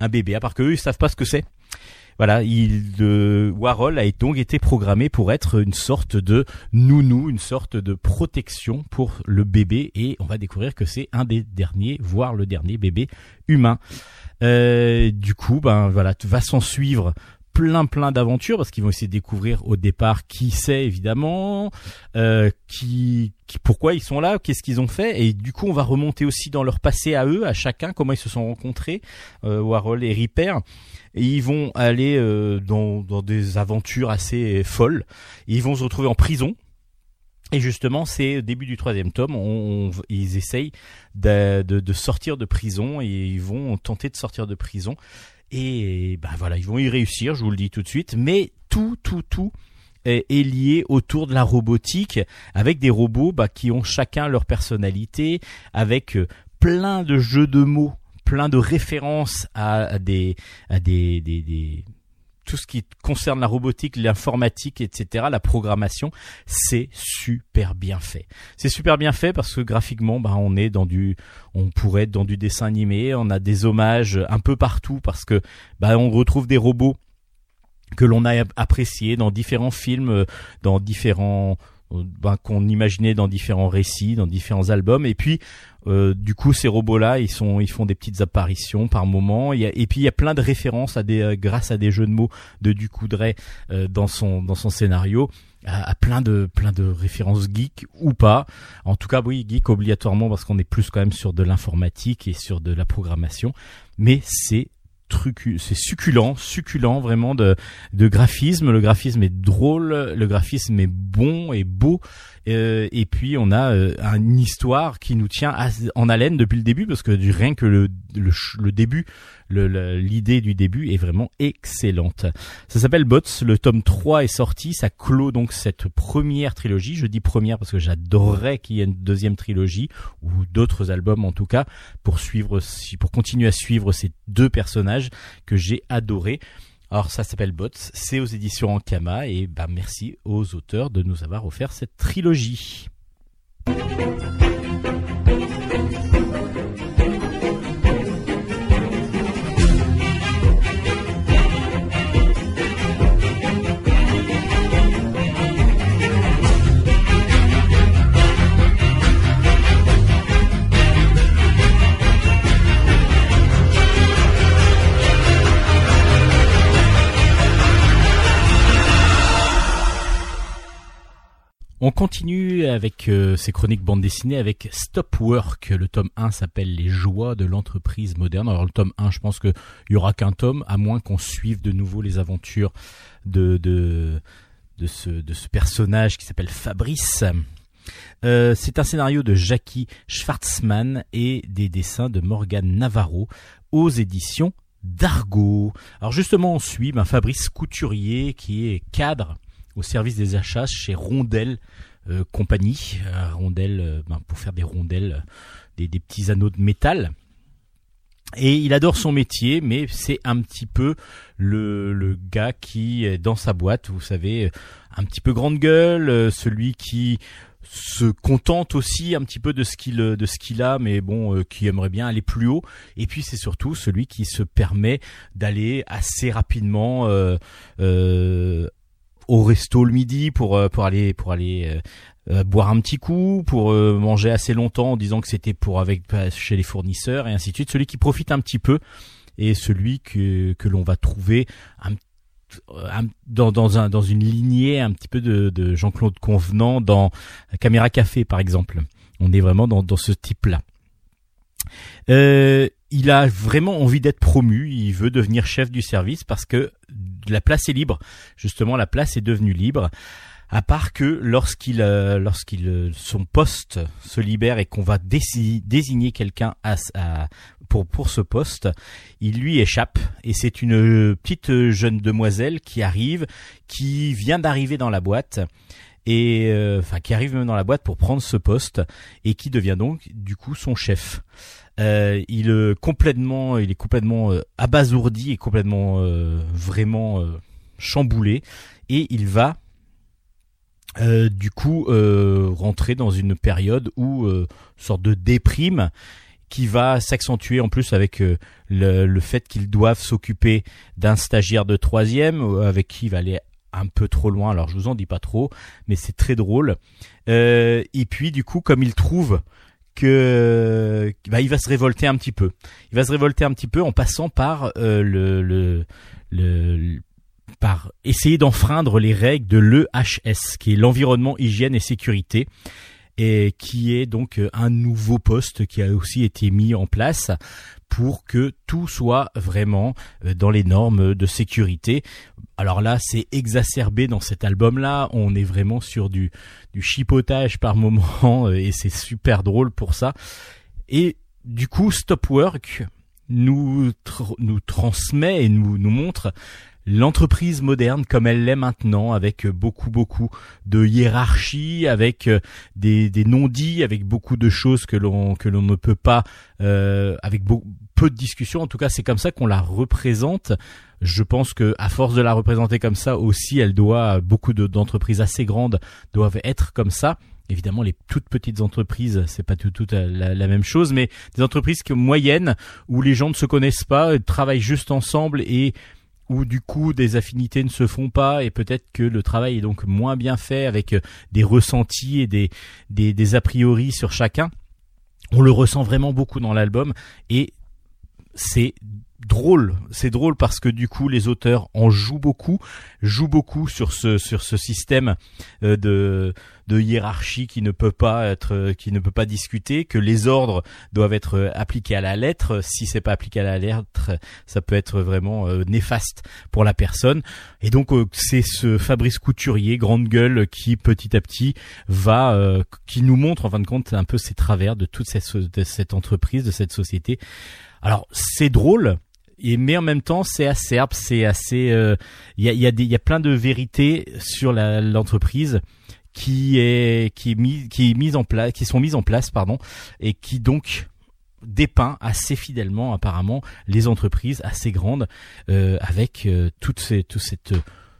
un bébé, à part qu'eux, ils savent pas ce que c'est. Voilà, il, Warhol a donc été programmé pour être une sorte de nounou, une sorte de protection pour le bébé, et on va découvrir que c'est un des derniers, voire le dernier bébé humain. Euh, du coup, ben voilà, va s'en suivre plein plein d'aventures parce qu'ils vont essayer de découvrir au départ qui c'est évidemment, euh, qui, pourquoi ils sont là, qu'est-ce qu'ils ont fait et du coup on va remonter aussi dans leur passé à eux, à chacun comment ils se sont rencontrés, euh, Warhol et Ripper et ils vont aller euh, dans, dans des aventures assez folles. ils vont se retrouver en prison et justement, c'est début du troisième tome, on, ils essayent de, de, de, sortir de prison et ils vont tenter de sortir de prison. Et ben voilà, ils vont y réussir, je vous le dis tout de suite. Mais tout, tout, tout est, lié autour de la robotique, avec des robots bah, qui ont chacun leur personnalité, avec euh, plein de jeux de mots, plein de références à, des, à des, des tout ce qui concerne la robotique, l'informatique, etc., la programmation, c'est super bien fait. C'est super bien fait parce que graphiquement, bah, on est dans du, on pourrait être dans du dessin animé, on a des hommages un peu partout parce que, bah, on retrouve des robots que l'on a appréciés dans différents films, dans différents ben, qu'on imaginait dans différents récits, dans différents albums. Et puis, euh, du coup, ces robots-là, ils sont, ils font des petites apparitions par moment. Et puis, il y a plein de références à des, euh, grâce à des jeux de mots de Ducoudray euh, dans son, dans son scénario, à, à, plein de, plein de références geek ou pas. En tout cas, oui, geek obligatoirement parce qu'on est plus quand même sur de l'informatique et sur de la programmation. Mais c'est c'est succulent, succulent vraiment de, graphisme. Le graphisme est drôle, le graphisme est bon et beau. Euh, et puis on a euh, une histoire qui nous tient en haleine depuis le début parce que rien que le, le, début, l'idée du début est vraiment excellente. Ça s'appelle Bots, le tome 3 est sorti, ça clôt donc cette première trilogie. Je dis première parce que j'adorerais qu'il y ait une deuxième trilogie ou d'autres albums en tout cas pour suivre, pour continuer à suivre ces deux personnages que j'ai adorés. Alors ça s'appelle Bots, c'est aux éditions Ankama et bah merci aux auteurs de nous avoir offert cette trilogie. On continue avec euh, ces chroniques bande dessinée avec Stop Work. Le tome 1 s'appelle Les joies de l'entreprise moderne. Alors le tome 1, je pense qu'il y aura qu'un tome, à moins qu'on suive de nouveau les aventures de, ce personnage qui s'appelle Fabrice. Euh, c'est un scénario de Jackie Schwartzman et des dessins de Morgan Navarro aux éditions d'Argo. Alors justement, on suit ben, Fabrice Couturier qui est cadre au service des achats chez Rondelle euh, Compagnie. Euh, Rondelle, euh, ben, pour faire des rondelles, des, petits anneaux de métal. Et il adore son métier, mais c'est un petit peu le, le gars qui dans sa boîte, vous savez, un petit peu grande gueule, celui qui se contente aussi un petit peu de ce qu'il de ce qu'il a mais bon qui aimerait bien aller plus haut et puis c'est surtout celui qui se permet d'aller assez rapidement au resto le midi pour pour aller pour aller boire un petit coup, pour manger assez longtemps en disant que c'était pour avec chez les fournisseurs et ainsi de suite. Celui qui profite un petit peu et celui que que l'on va trouver dans, dans, un, dans une lignée un petit peu de, de Jean-Claude Convenant dans Caméra Café par exemple. On est vraiment dans, dans ce type-là. Euh, il a vraiment envie d'être promu, il veut devenir chef du service parce que la place est libre. Justement, la place est devenue libre. À part que lorsqu'il, euh, lorsqu'il, euh, son poste se libère et qu'on va désigner quelqu'un pour pour ce poste, il lui échappe et c'est une petite jeune demoiselle qui arrive, qui vient d'arriver dans la boîte et euh, enfin qui arrive même dans la boîte pour prendre ce poste et qui devient donc du coup son chef. Euh, il est complètement, il est complètement euh, abasourdi et complètement vraiment chamboulé et il va du coup rentrer dans une période où sorte de déprime qui va s'accentuer en plus avec le, fait qu'ils doivent s'occuper d'un stagiaire de troisième avec qui il va aller un peu trop loin. Alors je vous en dis pas trop, mais c'est très drôle. Euh, et puis du coup, comme il trouve que bah, il va se révolter un petit peu. Il va se révolter un petit peu en passant par euh, le, le, le, par essayer d'enfreindre les règles de l'EHS, qui est l'environnement hygiène et sécurité, et qui est donc un nouveau poste qui a aussi été mis en place pour que tout soit vraiment euh, dans les normes de sécurité. Alors là, c'est exacerbé dans cet album-là. On est vraiment sur du, du chipotage par moment euh, et c'est super drôle pour ça. Et du coup, Stop Work nous, nous transmet et nous, nous montre l'entreprise moderne comme elle l'est maintenant, avec beaucoup beaucoup de hiérarchie, avec euh, des, des non-dits, avec beaucoup de choses que l'on que l'on ne peut pas, euh, avec peu de discussions. En tout cas, c'est comme ça qu'on la représente. Je pense que à force de la représenter comme ça aussi, elle doit beaucoup d'entreprises assez grandes doivent être comme ça. Évidemment, les toutes petites entreprises, c'est pas tout, tout la, la, même chose, mais des entreprises moyennes où les gens ne se connaissent pas, travaillent juste ensemble et où du coup des affinités ne se font pas et peut-être que le travail est donc moins bien fait avec euh, des ressentis et des, des, des a priori sur chacun. On le ressent vraiment beaucoup dans l'album et c'est drôle. C'est drôle parce que du coup les auteurs en jouent beaucoup, jouent beaucoup sur ce sur ce système euh, de de hiérarchie qui ne peut pas être euh, qui ne peut pas discuter, que les ordres doivent être euh, appliqués à la lettre. Si c'est pas appliqué à la lettre, ça peut être vraiment néfaste pour la personne. Et donc c'est ce Fabrice Couturier, grande gueule, qui petit à petit va qui nous montre en fin de compte un peu ses travers de toute cette, de cette entreprise, de cette société. Alors c'est drôle, et mais en même temps c'est acerbe, c'est assez, euh, il y, a, y, a des, y a plein de vérités sur l'entreprise qui est qui est mise qui est mise en place, qui sont mises en place pardon, et qui donc dépeint assez fidèlement apparemment les entreprises assez grandes euh, avec euh, toute ces, toute cette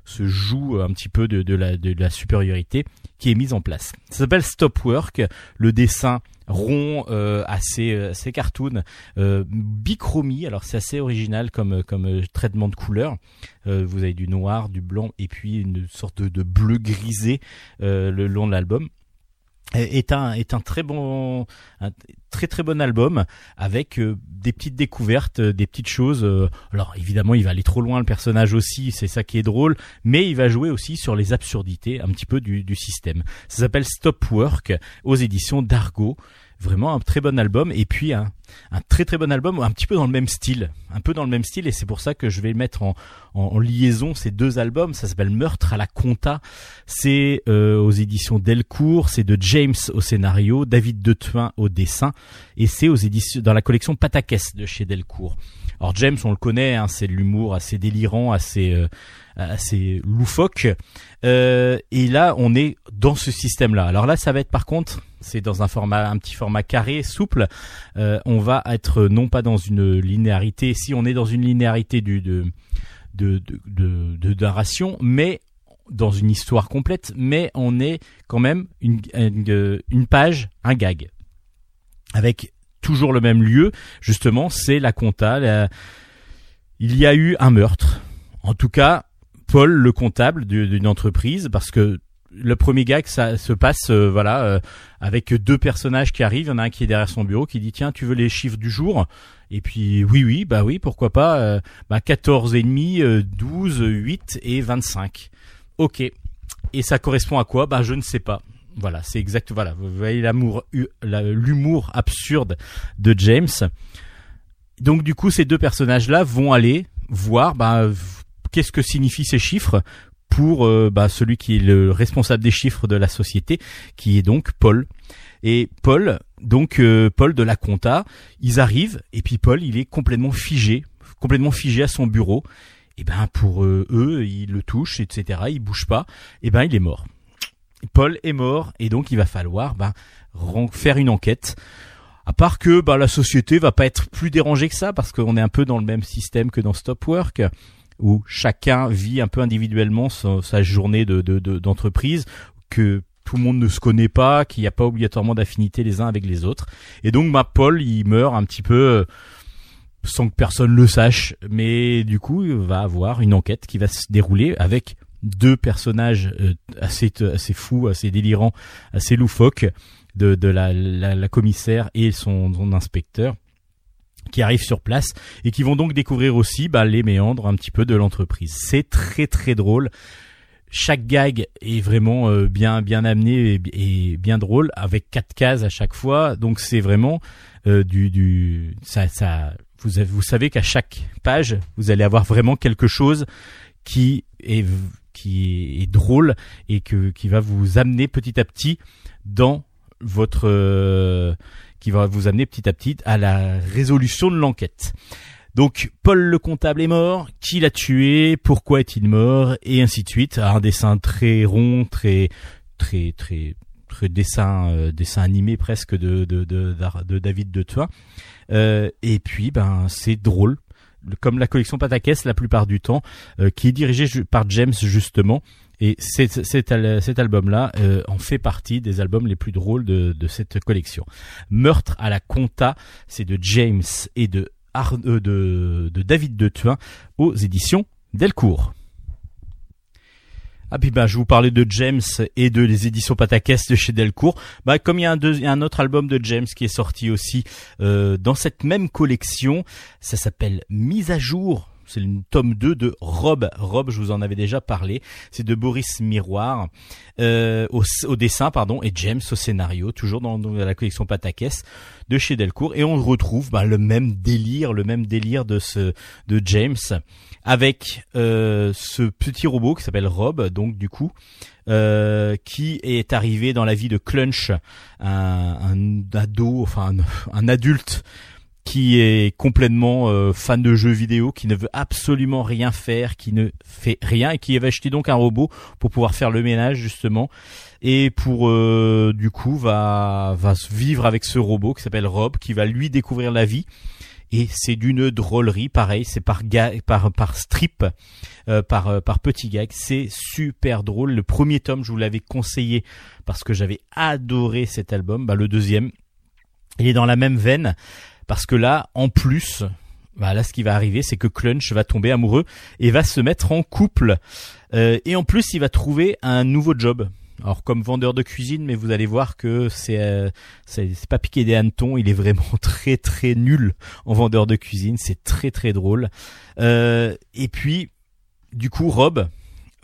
ce joue un petit peu de, de, la, de la supériorité qui est mise en place. Ça s'appelle Stop Work. Le dessin rond, euh, assez euh, assez cartoon, euh, bichromie. Alors c'est assez original comme comme traitement de couleur. vous avez du noir, du blanc et puis une sorte de, de bleu grisé le long de l'album est un est un très bon un très très bon album avec euh, des petites découvertes euh, des petites choses euh, alors évidemment il va aller trop loin le personnage aussi c'est ça qui est drôle mais il va jouer aussi sur les absurdités un petit peu du, du système. Ça s'appelle Stop Work aux éditions d'Argo. Vraiment un très bon album et puis un, un, très très bon album un petit peu dans le même style un peu dans le même style et c'est pour ça que je vais mettre en, en, liaison ces deux albums. Ça s'appelle Meurtre à la Conta. C'est euh, aux éditions Delcourt c'est de James au scénario David Detuin au dessin et c'est aux éditions dans la collection Patakès de chez Delcourt. Alors James on le connaît hein, c'est de l'humour assez délirant assez euh, assez loufoque. Euh, et là on est dans ce système là alors là ça va être par contre c'est dans un format, un petit format carré, souple. Euh, on va être non pas dans une linéarité, si on est dans une linéarité de, narration, mais dans une histoire complète, mais on est quand même une, une, page, un gag, avec toujours le même lieu. Justement, c'est la compta. il y a eu un meurtre. En tout cas, Paul, le comptable d'une entreprise, parce que le premier gag ça se passe euh, voilà euh, avec deux personnages qui arrivent. Il y en a un qui est derrière son bureau qui dit tiens tu veux les chiffres du jour? Et puis oui oui bah oui pourquoi pas euh, bah 14 et demi 12 8 et 25 ok. Et ça correspond à quoi? Bah je ne sais pas. Voilà c'est exact voilà vous voyez l'amour l'humour absurde de James. Donc du coup ces deux personnages là vont aller voir bah qu'est-ce que signifient ces chiffres? Pour euh, bah, celui qui est le responsable des chiffres de la société, qui est donc Paul. Et Paul, donc euh, Paul de la compta, ils arrivent et puis Paul, il est complètement figé, complètement figé à son bureau. Et ben pour euh, eux, ils le touchent, etc. Il bouge pas. Et ben il est mort. Paul est mort et donc il va falloir ben, faire une enquête. À part que bah, la société va pas être plus dérangée que ça parce qu'on est un peu dans le même système que dans Stop Work où chacun vit un peu individuellement sa, journée de, d'entreprise, que tout le monde ne se connaît pas, qu'il n'y a pas obligatoirement d'affinité les uns avec les autres. Et donc, ma Paul, il meurt un petit peu euh, sans que personne le sache, mais du coup, il va avoir une enquête qui va se dérouler avec deux personnages euh, assez assez fous, assez délirants, assez loufoques de, de la, la, commissaire et son inspecteur qui arrivent sur place et qui vont donc découvrir aussi bah, les méandres un petit peu de l'entreprise. C'est très très drôle. Chaque gag est vraiment euh, bien bien amené et, bien drôle avec quatre cases à chaque fois. Donc c'est vraiment euh, du du ça ça vous vous savez qu'à chaque page vous allez avoir vraiment quelque chose qui est qui est drôle et que qui va vous amener petit à petit dans votre euh, qui va vous amener petit à petit à la résolution de l'enquête. Donc Paul le comptable est mort, qui l'a tué, pourquoi est-il mort, et ainsi de suite. Un dessin très rond, très très très très dessin euh, dessin animé presque de de de, David de Toin. Euh, et puis ben c'est drôle, comme la collection Patakès la plupart du temps, euh, qui est dirigée par James justement et cet, album-là euh, en fait partie des albums les plus drôles de, cette collection. Meurtre à la Conta, c'est de James et de, euh, David de Thuin aux éditions Delcourt. Ah puis bah je vous parlais de James et de les éditions Patakès de chez Delcourt. Bah comme il y a un, deux, il y a un autre album de James qui est sorti aussi euh, dans cette même collection, ça s'appelle Mise à jour c'est le tome 2 de Rob. Rob, je vous en avais déjà parlé. C'est de Boris Miroir euh, au, dessin, pardon, et James au scénario, toujours dans, la collection Patakès de chez Delcourt. Et on retrouve bah, le même délire, le même délire de ce de James avec euh, ce petit robot qui s'appelle Rob. Donc du coup. Euh, qui est arrivé dans la vie de Clunch, un, un ado, enfin un adulte qui est complètement euh, fan de jeux vidéo, qui ne veut absolument rien faire, qui ne fait rien et qui va acheter donc un robot pour pouvoir faire le ménage justement. Et pour euh, du coup va va vivre avec ce robot qui s'appelle Rob qui va lui découvrir la vie. Et c'est d'une drôlerie pareil c'est par par par strip euh, par par petit gag. C'est super drôle. Le premier tome je vous l'avais conseillé parce que j'avais adoré cet album. Bah le deuxième il est dans la même veine parce que là, en plus, bah ce qui va arriver, c'est que Clunch va tomber amoureux et va se mettre en couple. Euh, et en plus, il va trouver un nouveau job. Alors comme vendeur de cuisine, mais vous allez voir que c'est euh, c'est pas piqué des hannetons. Il est vraiment très très nul en vendeur de cuisine. C'est très très drôle. Euh, et puis, du coup, Rob,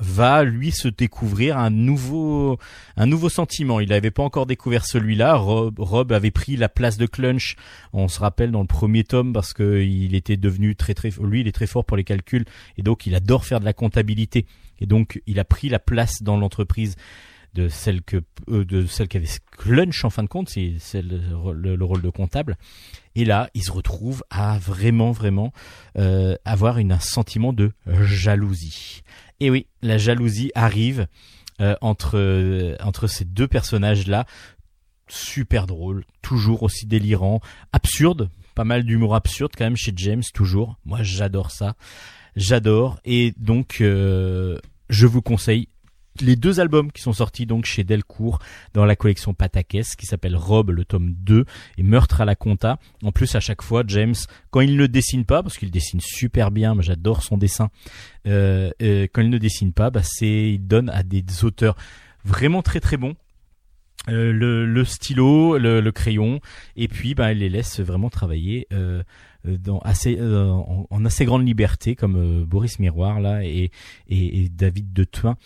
va lui se découvrir un nouveau un nouveau sentiment. Il n'avait pas encore découvert celui-là. Rob, avait pris la place de Clunch. On se rappelle dans le premier tome parce que il était devenu très très lui il est très fort pour les calculs et donc il adore faire de la comptabilité et donc il a pris la place dans l'entreprise de celle que euh, de celle qu'avait Clunch en fin de compte, c'est le, le, rôle de comptable. Et là, il se retrouve à vraiment vraiment euh, avoir une, un sentiment de jalousie. Et oui, la jalousie arrive euh, entre euh, entre ces deux personnages là, super drôle, toujours aussi délirant, absurde, pas mal d'humour absurde quand même chez James toujours. Moi, j'adore ça, j'adore. Et donc euh, je vous conseille les deux albums qui sont sortis donc chez Delcourt dans la collection Patakès qui s'appelle Rob le tome 2 et Meurtre à la Compta. En plus à chaque fois James quand il ne dessine pas parce qu'il dessine super bien, moi j'adore son dessin. Euh, euh, quand il ne dessine pas, bah c'est il donne à des auteurs vraiment très très bons euh, le, stylo, le, crayon, et puis bah, elle les laisse vraiment travailler euh, assez, euh, en, assez grande liberté, comme euh, Boris Miroir là et, David de Thuin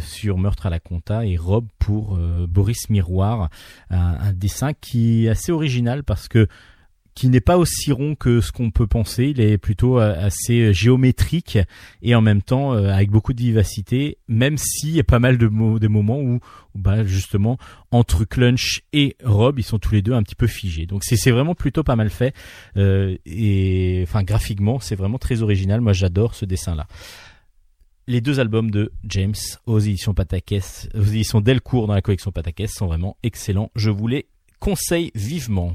sur Meurtre à la Compta et Rob pour Boris Miroir, un, un, dessin qui est assez original parce que qui n'est pas aussi rond que ce qu'on peut penser. Il est plutôt euh, assez euh, géométrique et en même temps euh, avec beaucoup de vivacité, même s'il y a pas mal de, de moments où, bah, justement entre Clunch et Rob, ils sont tous les deux un petit peu figés. Donc c'est vraiment plutôt pas mal fait et enfin graphiquement c'est vraiment très original. Moi j'adore ce dessin là les deux albums de James aux éditions Patakès, aux éditions Delcourt dans la collection Patakès sont vraiment excellents. Je vous les conseille vivement.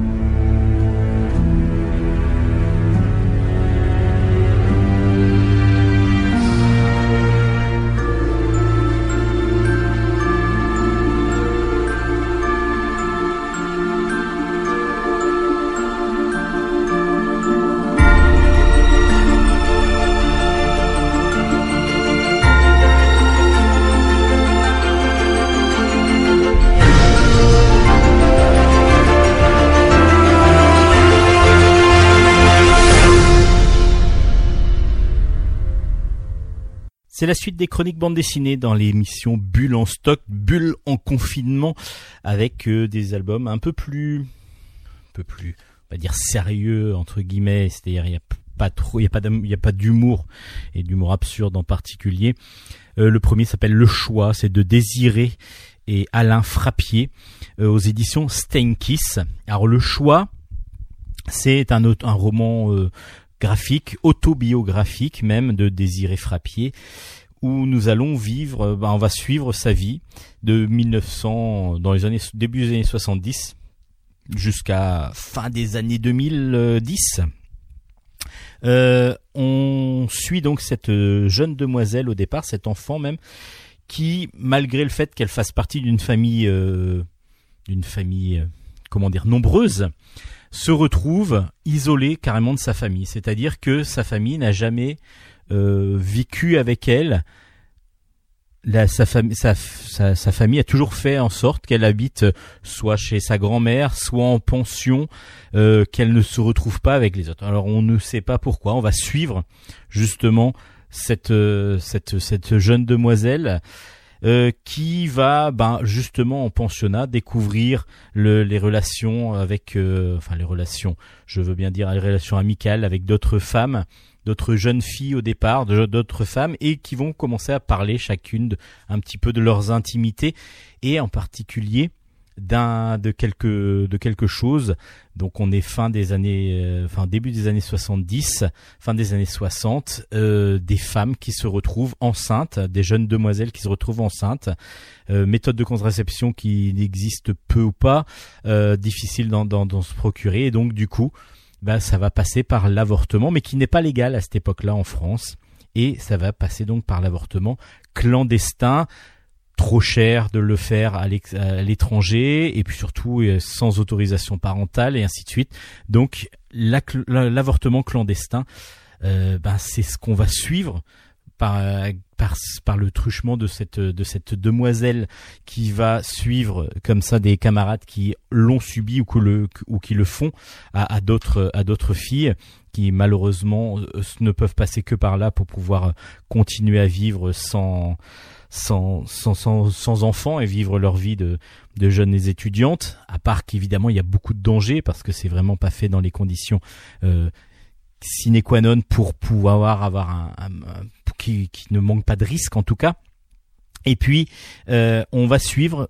C'est la suite des chroniques bande dessinées dans l'émission Bulle en stock, Bulle en confinement, avec euh, des albums un peu plus, un peu plus, on va dire sérieux entre guillemets, c'est-à-dire il y a pas trop, pas, il pas d'humour et d'humour absurde en particulier. Euh, le premier s'appelle Le Choix, c'est de Désiré et Alain Frappier euh, aux éditions Steinkiss. Alors Le Choix, c'est un roman graphique, autobiographique même de Désiré Frappier, où nous allons vivre, ben, on va suivre sa vie de 1900, dans les années, début des années 70 jusqu'à fin des années 2010. Euh, on suit donc cette jeune demoiselle au départ, cet enfant même, qui, malgré le fait qu'elle fasse partie d'une famille, euh, d'une famille, euh, comment dire, nombreuse, se retrouve isolé carrément de sa famille. C'est-à-dire que sa famille n'a jamais euh, vécu avec elle. Sa, famille a toujours fait en sorte qu'elle habite soit chez sa grand-mère, soit en pension, euh, qu'elle ne se retrouve pas avec les autres. Alors on ne sait pas pourquoi. On va suivre justement euh, cette jeune demoiselle euh, qui va ben, justement en pensionnat découvrir le, les relations avec, euh, enfin les relations, je veux bien dire les relations amicales avec d'autres femmes, d'autres jeunes filles au départ, d'autres femmes, et qui vont commencer à parler chacune de, un petit peu de leurs intimités, et en particulier d'un de quelque de quelque chose. Donc on est fin des années, euh, enfin début des années 70, fin des années 60, euh, des femmes qui se retrouvent enceintes, des jeunes demoiselles qui se retrouvent enceintes. Euh, méthode de contraception qui n'existe peu ou pas, euh, difficile d'en se procurer, et donc du coup, bah, ça va passer par l'avortement, mais qui n'est pas légal à cette époque-là en France. Et ça va passer donc par l'avortement clandestin trop cher de le faire à l'étranger et puis surtout euh, sans autorisation parentale et ainsi de suite. Donc l'avortement clandestin, euh, ben, c'est ce qu'on va suivre par, par, par le truchement de cette, de cette demoiselle qui va suivre comme ça des camarades qui l'ont subi ou, que le, ou qui le font à, à d'autres filles qui malheureusement euh, ne peuvent passer que par là pour pouvoir continuer à vivre sans sans, sans, sans, enfants et vivre leur vie de, de jeunes étudiantes, à part qu'évidemment il y a beaucoup de dangers parce que c'est vraiment pas fait dans les conditions euh, sine qua non pour pouvoir avoir un, qui, qui, ne manque pas de risque en tout cas. Et puis euh, on va suivre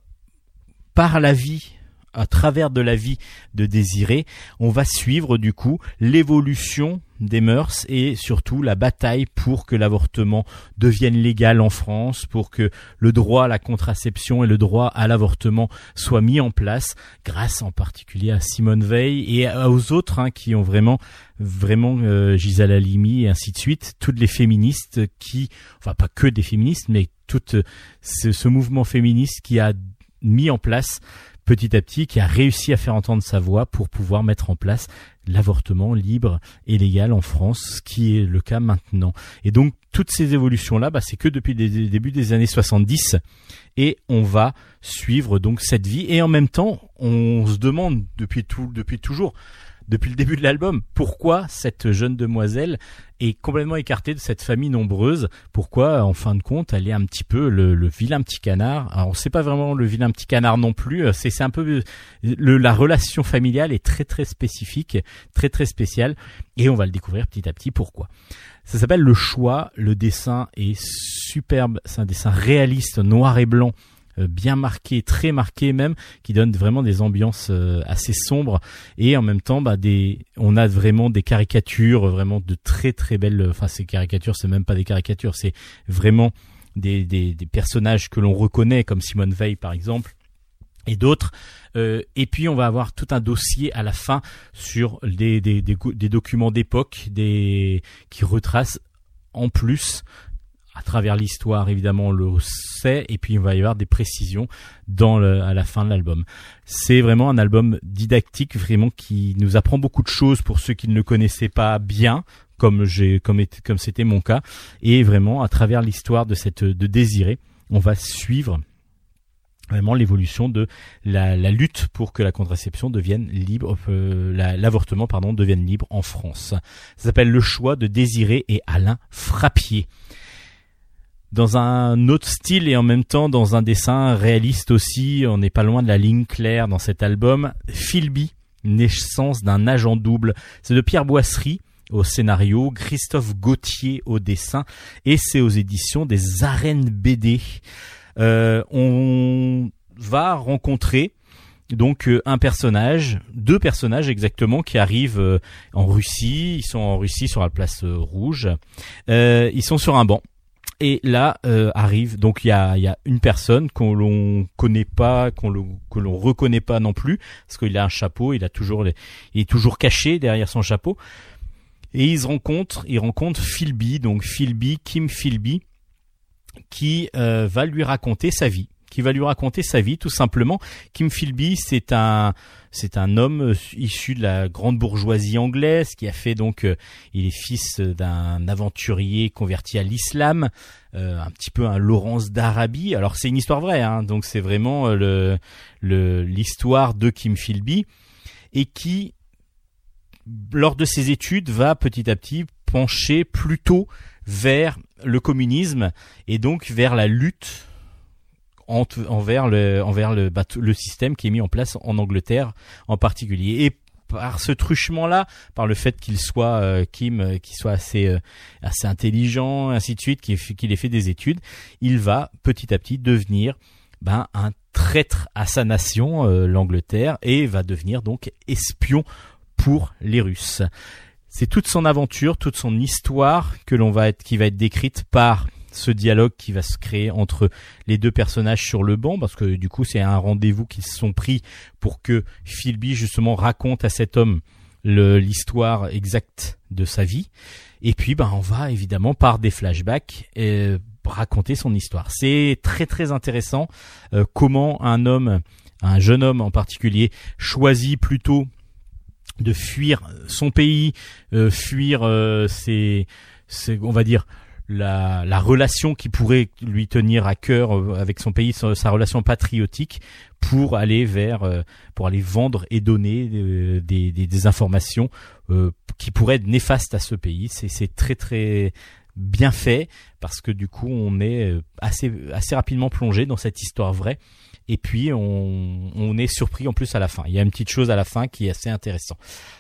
par la vie à travers de la vie de Désiré, on va suivre du coup l'évolution des mœurs et surtout la bataille pour que l'avortement devienne légal en France, pour que le droit à la contraception et le droit à l'avortement soient mis en place, grâce en particulier à Simone Veil et aux autres hein, qui ont vraiment vraiment euh, Gisèle Halimi et ainsi de suite, toutes les féministes qui, enfin pas que des féministes, mais tout ce, ce mouvement féministe qui a mis en place petit à petit, qui a réussi à faire entendre sa voix pour pouvoir mettre en place l'avortement libre et légal en France, ce qui est le cas maintenant. Et donc toutes ces évolutions-là, bah, c'est que depuis le début des années 70, et on va suivre donc cette vie. Et en même temps, on se demande depuis tout, depuis toujours, depuis le début de l'album. Pourquoi cette jeune demoiselle est complètement écartée de cette famille nombreuse? Pourquoi, en fin de compte, elle est un petit peu le, vilain petit canard? Alors, on sait pas vraiment le vilain petit canard non plus. Euh, c'est un peu le, la relation familiale est très très spécifique, très très spéciale, et on va le découvrir petit à petit. Pourquoi Ça s'appelle le choix. Le dessin est superbe. C'est un dessin réaliste, noir et blanc euh, bien marqué, très marqué même, qui donne vraiment des ambiances euh, assez sombres et en même temps, bah, on a vraiment des caricatures, vraiment de très très belles. Enfin, ces caricatures, c'est même pas des caricatures, c'est vraiment des, personnages que l'on reconnaît, comme Simone Veil par exemple et d'autres. Euh, et puis on va avoir tout un dossier à la fin sur des, documents d'époque, qui retracent en plus à travers l'histoire, évidemment, on le sait, et puis il va y avoir des précisions dans le, à la fin de l'album. C'est vraiment un album didactique, vraiment qui nous apprend beaucoup de choses pour ceux qui ne le connaissaient pas bien, comme j'ai, comme c'était mon cas, et vraiment à travers l'histoire de cette de Désiré, on va suivre vraiment l'évolution de la, la, lutte pour que la contraception devienne libre, euh, l'avortement pardon devienne libre en France. Ça s'appelle Le choix de Désiré et Alain Frappier dans un autre style et en même temps dans un dessin réaliste aussi. On n'est pas loin de la ligne claire dans cet album. Philby, naissance d'un agent double. C'est de Pierre Boisserie au scénario, Christophe Gauthier au dessin et c'est aux éditions des Arènes BD. Euh, on va rencontrer donc euh, un personnage, deux personnages exactement qui arrivent euh, en Russie. Ils sont en Russie sur la place rouge. ils sont sur un banc et là euh, arrive donc il y a, une personne qu'on l'on connaît pas, qu'on le, que l'on reconnaît pas non plus, parce qu'il a un chapeau, il a toujours les, il est toujours caché derrière son chapeau. Et ils rencontrent, ils rencontrent Philby, donc Philby, Kim Philby, qui euh, va lui raconter sa vie qui va lui raconter sa vie tout simplement. Kim Philby, c'est un c'est un homme euh, issu de la grande bourgeoisie anglaise qui a fait donc euh, il est fils d'un aventurier converti à l'islam, euh, un petit peu un Laurence d'Arabie. Alors c'est une histoire vraie, hein, donc c'est vraiment le l'histoire de Kim Philby et qui lors de ses études va petit à petit pencher plutôt vers le communisme et donc vers la lutte envers le système qui est mis en place en Angleterre en particulier. Et par ce truchement là par le fait qu'il soit euh, Kim euh, qu'il soit assez euh, assez intelligent ainsi de suite qu'il ait fait des études il va petit à petit devenir ben un traître à sa nation l'Angleterre et va devenir donc espion pour les Russes. C'est toute son aventure toute son histoire que l'on va qui va être décrite par ce dialogue qui va se créer entre les deux personnages sur le banc, parce que du coup c'est un rendez-vous qu'ils se sont pris pour que Philby justement raconte à cet homme l'histoire exacte de sa vie. Et puis ben on va évidemment par des flashbacks euh, raconter son histoire. C'est très très intéressant euh, comment un homme, un jeune homme en particulier, choisit plutôt de fuir son pays, euh, fuir ses, on va dire la, la, relation qui pourrait lui tenir à cœur euh, avec son pays, sa, relation patriotique, pour aller vers, euh, pour aller vendre et donner euh, des, des, des, informations qui pourraient être néfastes à ce pays. C'est très très bien fait parce que du coup on est assez assez rapidement plongé dans cette histoire vraie et puis on, on est surpris en plus à la fin. Il y a une petite chose à la fin qui est assez intéressant.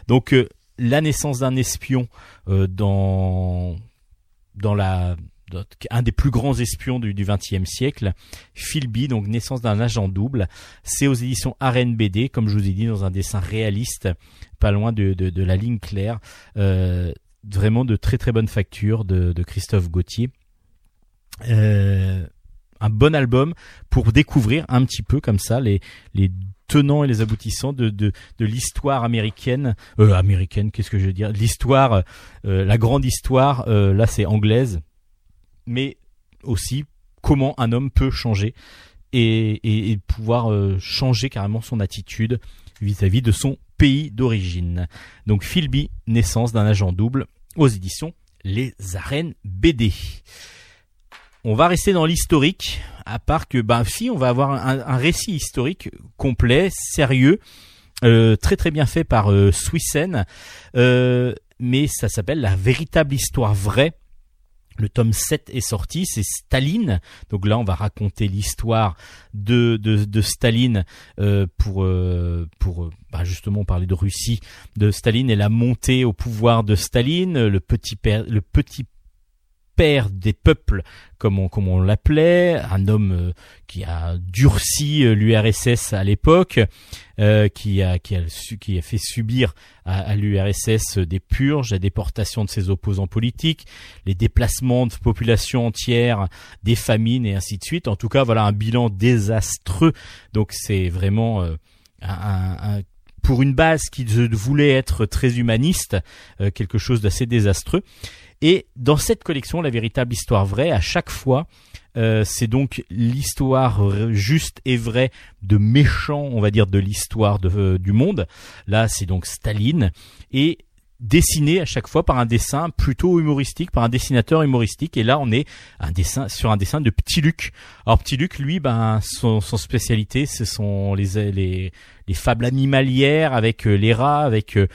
Donc la naissance d'un espion dans dans un des plus grands espions du XXe siècle, Philby, donc naissance d'un agent double. C'est aux éditions Arène BD, comme je vous ai dit, dans un dessin réaliste, pas loin de, la ligne claire. Euh, vraiment de très très bonne facture de, de Christophe Gauthier. Euh, un bon album pour découvrir un petit peu comme ça les, les tenants et les aboutissants de, de, de l'histoire américaine. Euh, américaine, qu'est-ce que je veux dire? L'histoire, euh, la grande histoire, euh, là c'est anglaise, mais aussi comment un homme peut changer et, et, pouvoir euh, changer carrément son attitude vis-à-vis de son pays d'origine. Donc Philby, naissance d'un agent double aux éditions Les Arènes BD. On va rester dans l'historique, à part que, ben, si, on va avoir un, récit historique complet, sérieux, euh, très très bien fait par euh, Swissen, euh, mais ça s'appelle La véritable histoire vraie. Le tome 7 est sorti, c'est Staline. Donc là, on va raconter l'histoire de, de, de Staline euh, pour, euh, pour euh, bah, justement parler de Russie, de Staline et la montée au pouvoir de Staline, le petit père, le petit père des peuples, comme on, l'appelait, un homme euh, qui a durci euh, l'URSS à l'époque, euh, qui, a, fait subir à, l'URSS des purges, la déportation de ses opposants politiques, les déplacements de populations entières, des famines et ainsi de suite. En tout cas, voilà un bilan désastreux. Donc c'est vraiment pour une base qui voulait être très humaniste, quelque chose d'assez désastreux. Et dans cette collection, la véritable histoire vraie, à chaque fois, euh, c'est donc l'histoire juste et vraie de méchants, on va dire, de l'histoire euh, du monde. Là, c'est donc Staline et dessiné à chaque fois par un dessin plutôt humoristique, par un dessinateur humoristique. Et là, on est un dessin sur un dessin de Petit Luc. Alors Petit Luc, lui, ben son, son spécialité, ce sont les les, les fables animalières avec euh, les rats, avec euh,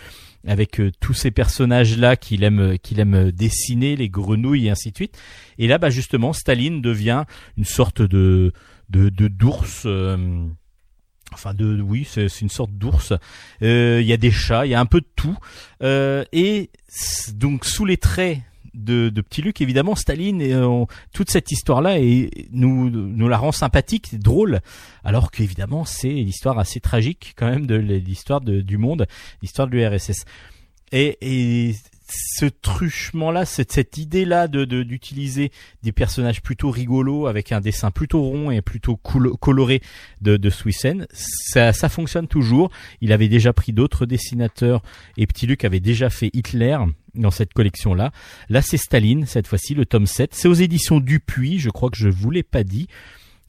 avec euh, tous ces personnages là qu'il aime qu'il aime dessiner, les grenouilles et ainsi de suite. Et là, bah justement, Staline devient une sorte de de d'ours. euh, Enfin, de oui, c'est une sorte d'ours. Euh, Il y a des chats, il y a un peu de tout. Euh, et donc sous les traits de, de Petit Luc, évidemment, Staline, et, euh, toute cette histoire-là et nous nous la rend sympathique, drôle, alors qu'évidemment c'est l'histoire assez tragique quand même de l'histoire du monde, l'histoire de l'URSS. Et, et ce truchement-là, cette, cette idée-là de de- d'utiliser des personnages plutôt rigolos avec un dessin plutôt rond et plutôt coloré de, de Swissen, ça, ça fonctionne toujours. Il avait déjà pris d'autres dessinateurs et Petit Luc avait déjà fait Hitler dans cette collection-là. Là, c'est Staline, cette fois-ci, le tome 7. C'est aux éditions Dupuis, je crois que je vous l'ai pas dit.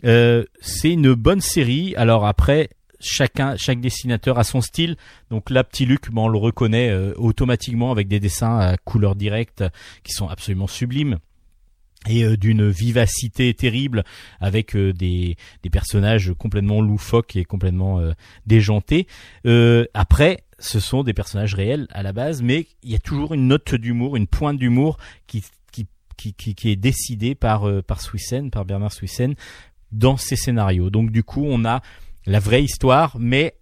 Euh, c'est une bonne série. Alors après, chacun, chaque dessinateur a son style. Donc là, Petit Luc, ben, on le reconnaît euh, automatiquement avec des dessins à couleur directe qui sont absolument sublimes et euh, d'une vivacité terrible avec euh, des, des personnages complètement loufoques et complètement euh, déjantés. Euh, après, ce sont des personnages réels à la base, mais il y a toujours une note d'humour, une pointe d'humour qui, qui, qui, qui, est décidée par, euh, par Swissen, par Bernard Swissen, dans ses scénarios. Donc du coup, on a la vraie histoire, mais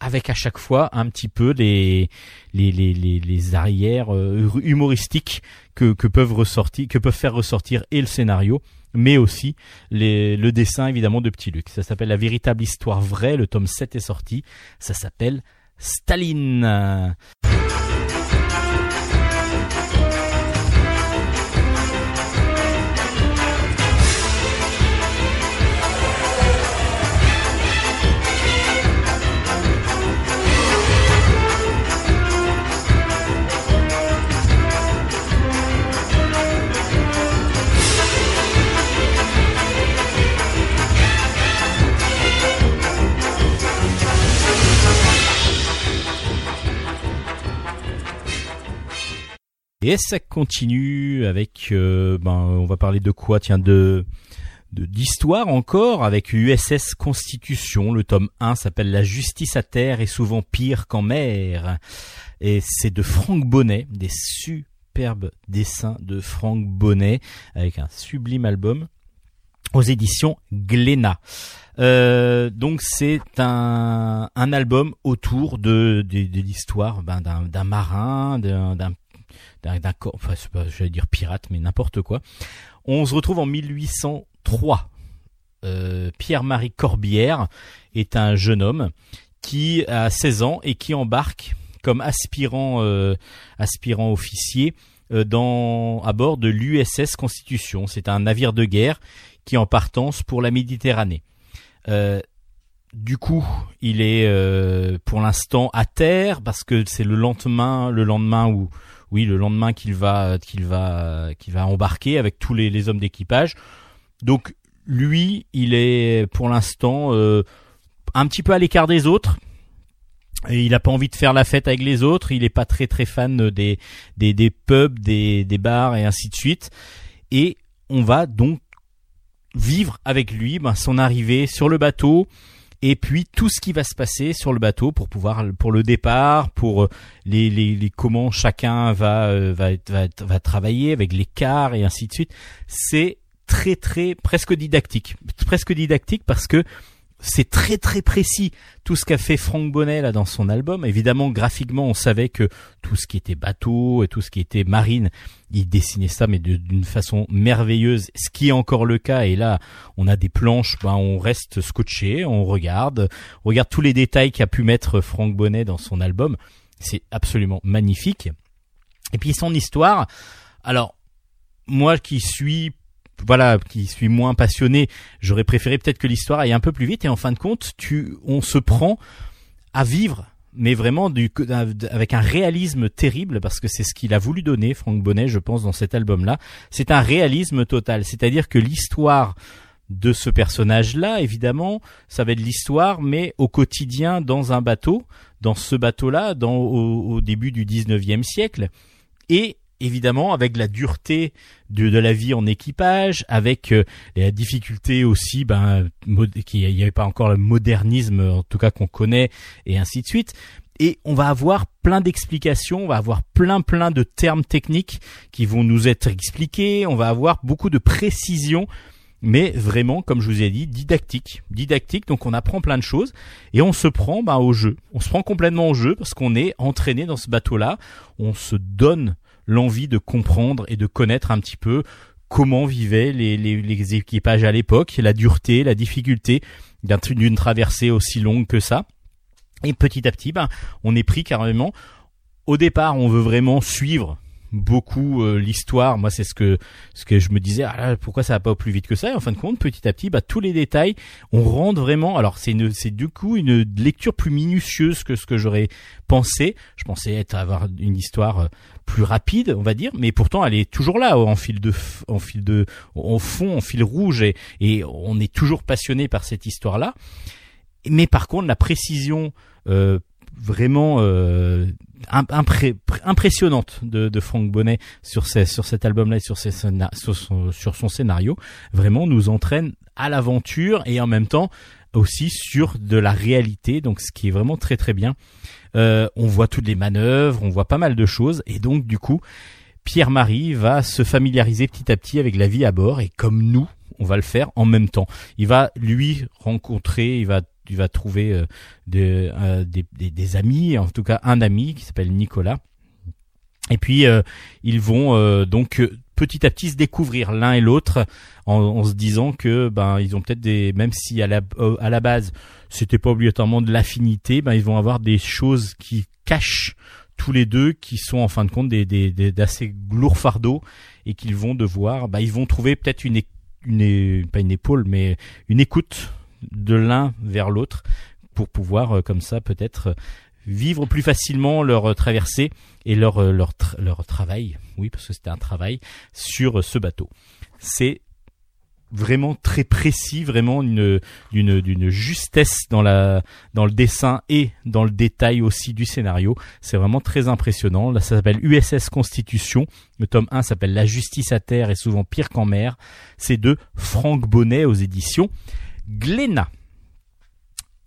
avec à chaque fois un petit peu les les les les, les arrières euh, humoristiques que que peuvent ressortir que peuvent faire ressortir et le scénario mais aussi les, le dessin évidemment de Petit Luc. Ça s'appelle La véritable histoire vraie, le tome 7 est sorti, ça s'appelle Staline. Et ça continue avec, euh, ben, on va parler de quoi? Tiens, de d'histoire encore avec USS Constitution. Le tome 1 s'appelle La justice à terre est souvent pire qu'en mer. Et c'est de Franck Bonnet, des superbes dessins de Franck Bonnet avec un sublime album aux éditions Glénat. Euh, donc c'est un, un album autour de, de, de l'histoire ben, d'un marin, d'un d'un enfin j'allais dire pirate, mais n'importe quoi. On se retrouve en 1803. Euh, Pierre-Marie Corbière est un jeune homme qui a 16 ans et qui embarque comme aspirant aspirant officier dans à bord de l'USS Constitution. C'est un navire de guerre qui est en partance pour la Méditerranée. du coup, il est pour l'instant à terre parce que c'est le lendemain, le lendemain où oui, le lendemain qu'il va qu'il va qu'il va embarquer avec tous les, hommes d'équipage. Donc lui, il est pour l'instant euh, un petit peu à l'écart des autres. Et il n'a pas envie de faire la fête avec les autres. Il n'est pas très très fan des des, des pubs, des, des bars et ainsi de suite. Et on va donc vivre avec lui ben, son arrivée sur le bateau, et puis tout ce qui va se passer sur le bateau pour pouvoir pour le départ, pour euh, les, les, les comment chacun va, euh, va, va va travailler avec quarts et ainsi de suite. C'est très très presque didactique, presque didactique parce que c'est très très précis tout ce qu'a fait Franck Bonnet là dans son album. Évidemment, graphiquement, on savait que tout ce qui était bateau et tout ce qui était marine, il dessinait ça mais d'une façon merveilleuse, ce qui est encore le cas. Et là, on a des planches, ben, on reste scotché, on regarde, on regarde tous les détails qu'a pu mettre Franck Bonnet dans son album. C'est absolument magnifique. Et puis son histoire. Alors, moi qui suis voilà, qui suis moins passionné, j'aurais préféré peut-être que l'histoire aille un peu plus vite. Et en fin de compte, tu, on se prend à vivre, mais vraiment du, avec un réalisme terrible, parce que c'est ce qu'il a voulu donner, Franck Bonnet, je pense, dans cet album-là. C'est un réalisme total. C'est-à-dire que l'histoire de ce personnage-là, évidemment, ça va être l'histoire, mais au quotidien dans un bateau, dans ce bateau-là, dans au, au, début du 19e siècle, et évidemment avec la dureté de, de, la vie en équipage, avec euh, la difficulté aussi, ben, qu'il n'y avait pas encore le modernisme, en tout cas qu'on connaît, et ainsi de suite. Et on va avoir plein d'explications, on va avoir plein plein de termes techniques qui vont nous être expliqués, on va avoir beaucoup de précisions, mais vraiment, comme je vous ai dit, didactique, didactique. Donc on apprend plein de choses et on se prend ben, au jeu. On se prend complètement au jeu parce qu'on est entraîné dans ce bateau-là. On se donne l'envie de comprendre et de connaître un petit peu comment vivaient les, équipages à l'époque, la dureté, la difficulté d'une traversée aussi longue que ça. Et petit à petit, ben, on est pris carrément. Au départ, on veut vraiment suivre beaucoup euh, l'histoire. Moi, c'est ce que ce que je me disais. Ah pourquoi ça va pas plus vite que ça? Et en fin de compte, petit à petit, bah, tous les détails, on rentre vraiment. Alors, c'est c'est du coup une lecture plus minutieuse que ce que j'aurais pensé. Je pensais être avoir une histoire euh, plus rapide, on va dire, mais pourtant elle est toujours là en fil de, en fil de, en fond, en fil rouge, et, et on est toujours passionné par cette histoire-là. Mais par contre, la précision euh, vraiment euh, impressionnante de, de Franck Bonnet sur, ces, sur cet album-là et sur, ses, sur son scénario, vraiment nous entraîne à l'aventure et en même temps aussi sur de la réalité, donc ce qui est vraiment très très bien. Euh, on voit toutes les manœuvres, on voit pas mal de choses, et donc du coup, Pierre-Marie va se familiariser petit à petit avec la vie à bord, et comme nous, on va le faire en même temps. Il va lui rencontrer, il va il va trouver euh, euh, des, des, des, amis, en tout cas un ami qui s'appelle Nicolas. Et puis ils vont donc petit à petit se découvrir l'un et l'autre en, se disant que ben ils ont peut-être des même si à la à la base c'était pas obligatoirement de l'affinité, ben ils vont avoir des choses qui cachent tous les deux qui sont en fin de compte des d'assez lourds fardeaux et qu'ils vont devoir ben ils vont trouver peut-être une une pas une épaule mais une écoute de l'un vers l'autre pour pouvoir euh, comme ça peut-être vivre plus facilement leur traversée et leur leur leur travail oui parce que c'était un travail sur ce bateau c'est vraiment très précis, vraiment d'une d'une d'une justesse dans la dans le dessin et dans le détail aussi du scénario. C'est vraiment très impressionnant. Là, ça s'appelle USS Constitution. Le tome 1 s'appelle La justice à terre est souvent pire qu'en mer. C'est de Franck Bonnet aux éditions Glénat.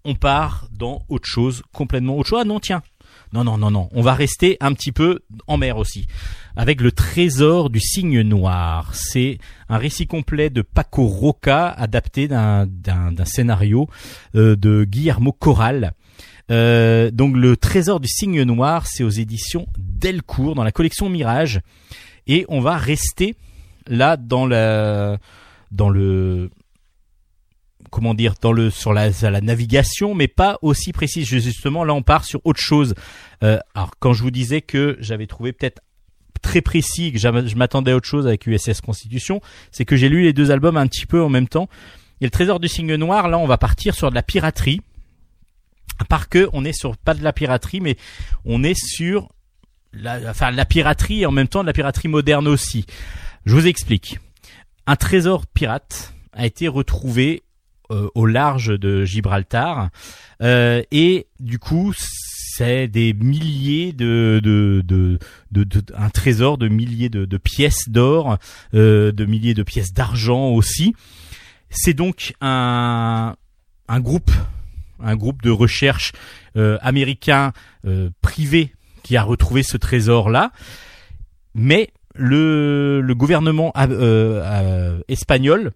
On part dans autre chose, complètement autre chose. Ah non, tiens, non, non, non, non. On va rester un petit peu en mer aussi. Avec le trésor du cygne noir. C'est un récit complet de Paco Roca, adapté d'un, scénario euh, de Guillermo Corral. Euh, donc le trésor du cygne noir, c'est aux éditions Delcourt, dans la collection Mirage. Et on va rester là dans la, dans le, comment dire dans le sur la, navigation, mais pas aussi précise. Justement, là, on part sur autre chose. Euh, alors, quand je vous disais que j'avais trouvé peut-être très précis, que je m'attendais à autre chose avec USS Constitution, c'est que j'ai lu les deux albums un petit peu en même temps. Et le Trésor du Signe Noir, là, on va partir sur de la piraterie. À part que on est sur pas de la piraterie, mais on est sur la, enfin la piraterie et en même temps de la piraterie moderne aussi. Je vous explique. Un trésor pirate a été retrouvé au large de Gibraltar euh, et du coup c'est des milliers de de, de, de, un trésor de milliers de, de pièces d'or, euh, de milliers de pièces d'argent aussi. C'est donc un un groupe un groupe de recherche euh, américain euh, privé qui a retrouvé ce trésor là, mais le, le gouvernement euh, espagnol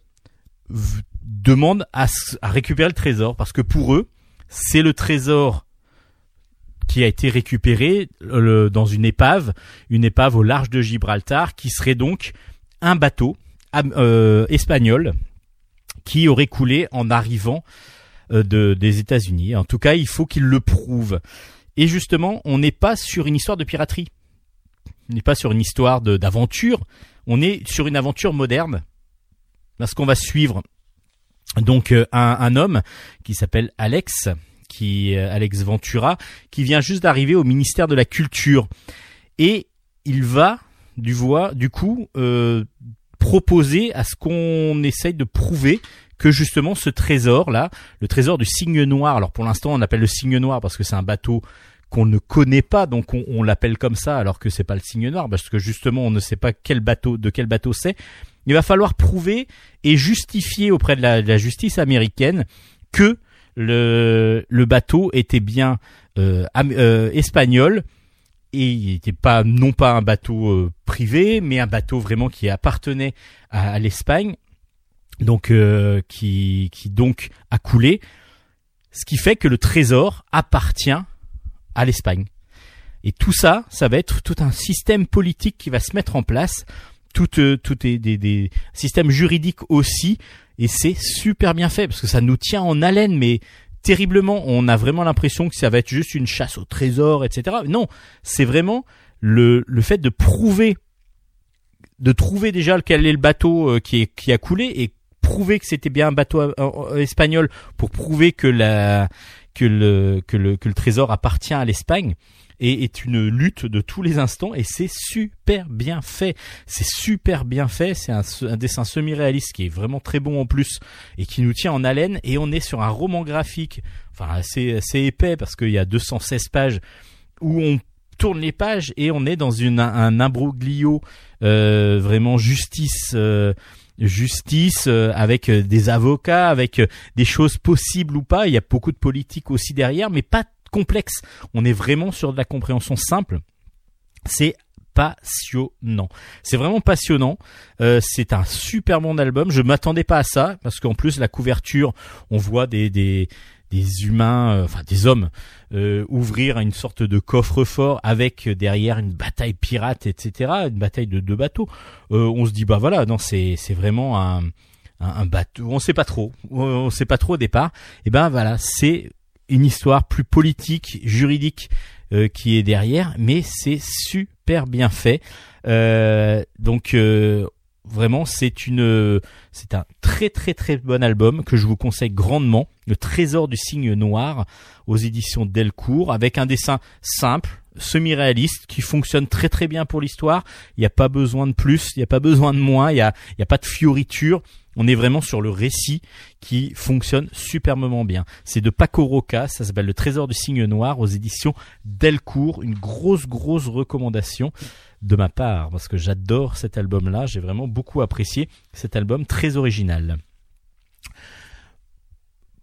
demande à, à, récupérer le trésor parce que pour eux c'est le trésor qui a été récupéré dans une épave, une épave au large de Gibraltar, qui serait donc un bateau espagnol qui aurait coulé en arrivant euh, de, des États-Unis. En tout cas, il faut qu'il le prouve. Et justement, on n'est pas sur une histoire de piraterie. On n'est pas sur une histoire d'aventure. On est sur une aventure moderne. Parce qu'on va suivre donc euh, un, un homme qui s'appelle Alex, qui euh, Alex Ventura, qui vient juste d'arriver au ministère de la Culture. Et il va du du coup, euh, proposer à ce qu'on essaye de prouver que justement ce trésor là, le trésor du signe noir. Alors pour l'instant, on appelle le signe noir parce que c'est un bateau qu'on ne connaît pas, donc on, l'appelle comme ça, alors que c'est pas le signe noir, parce que justement on ne sait pas quel bateau, de quel bateau c'est. Il va falloir prouver et justifier auprès de la, justice américaine que le, bateau était bien euh, euh, espagnol. Et il n'était pas non pas un bateau euh, privé, mais un bateau vraiment qui appartenait à l'Espagne. Donc qui donc a coulé, ce qui fait que le trésor appartient à l'Espagne. Et tout ça, ça va être tout un système politique qui va se mettre en place, tout, euh, tout est des, des systèmes juridiques aussi, et c'est super bien fait parce que ça nous tient en haleine, mais terriblement. On a vraiment l'impression que ça va être juste une chasse au trésor, etc. Non, c'est vraiment le, le fait de prouver, de trouver déjà quel est le bateau euh, qui, est, qui a coulé et prouver que c'était bien un bateau euh, espagnol, pour prouver que la que le que le que le trésor appartient à l'Espagne et est une lutte de tous les instants et c'est super bien fait. C'est super bien fait. C'est un, dessin semi-réaliste qui est vraiment très bon en plus et qui nous tient en haleine et on est sur un roman graphique, enfin assez épais parce qu'il y a 216 pages où on tourne les pages et on est dans un imbroglio euh, vraiment justice. Euh, justice euh, avec des avocats, avec des choses possibles ou pas. Il y a beaucoup de politique aussi derrière, mais pas complexe. On est vraiment sur de la compréhension simple. C'est passionnant. C'est vraiment passionnant. c'est un super bon album. Je m'attendais pas à ça parce qu'en plus la couverture, on voit des des des humains, euh, enfin des hommes, euh, ouvrir une sorte de coffre-fort avec derrière une bataille pirate, etc., une bataille de deux bateaux. Euh, on se dit bah voilà, non c'est c'est vraiment un, un, bateau. On sait pas trop, on sait pas trop au départ. Et ben voilà, c'est une histoire plus politique, juridique qui est derrière, mais c'est super bien fait. donc Vraiment, c'est une, c'est un très très très bon album que je vous conseille grandement. Le Trésor du signe noir aux éditions Delcourt avec un dessin simple, semi-réaliste qui fonctionne très très bien pour l'histoire. Il n'y a pas besoin de plus, il n'y a pas besoin de moins, il n'y a, y a pas de fioriture. On est vraiment sur le récit qui fonctionne superbement bien. C'est de Paco Roca, ça s'appelle Le Trésor du signe noir aux éditions Delcourt. Une grosse grosse recommandation de ma part parce que j'adore cet album-là. J'ai vraiment beaucoup apprécié cet album très original.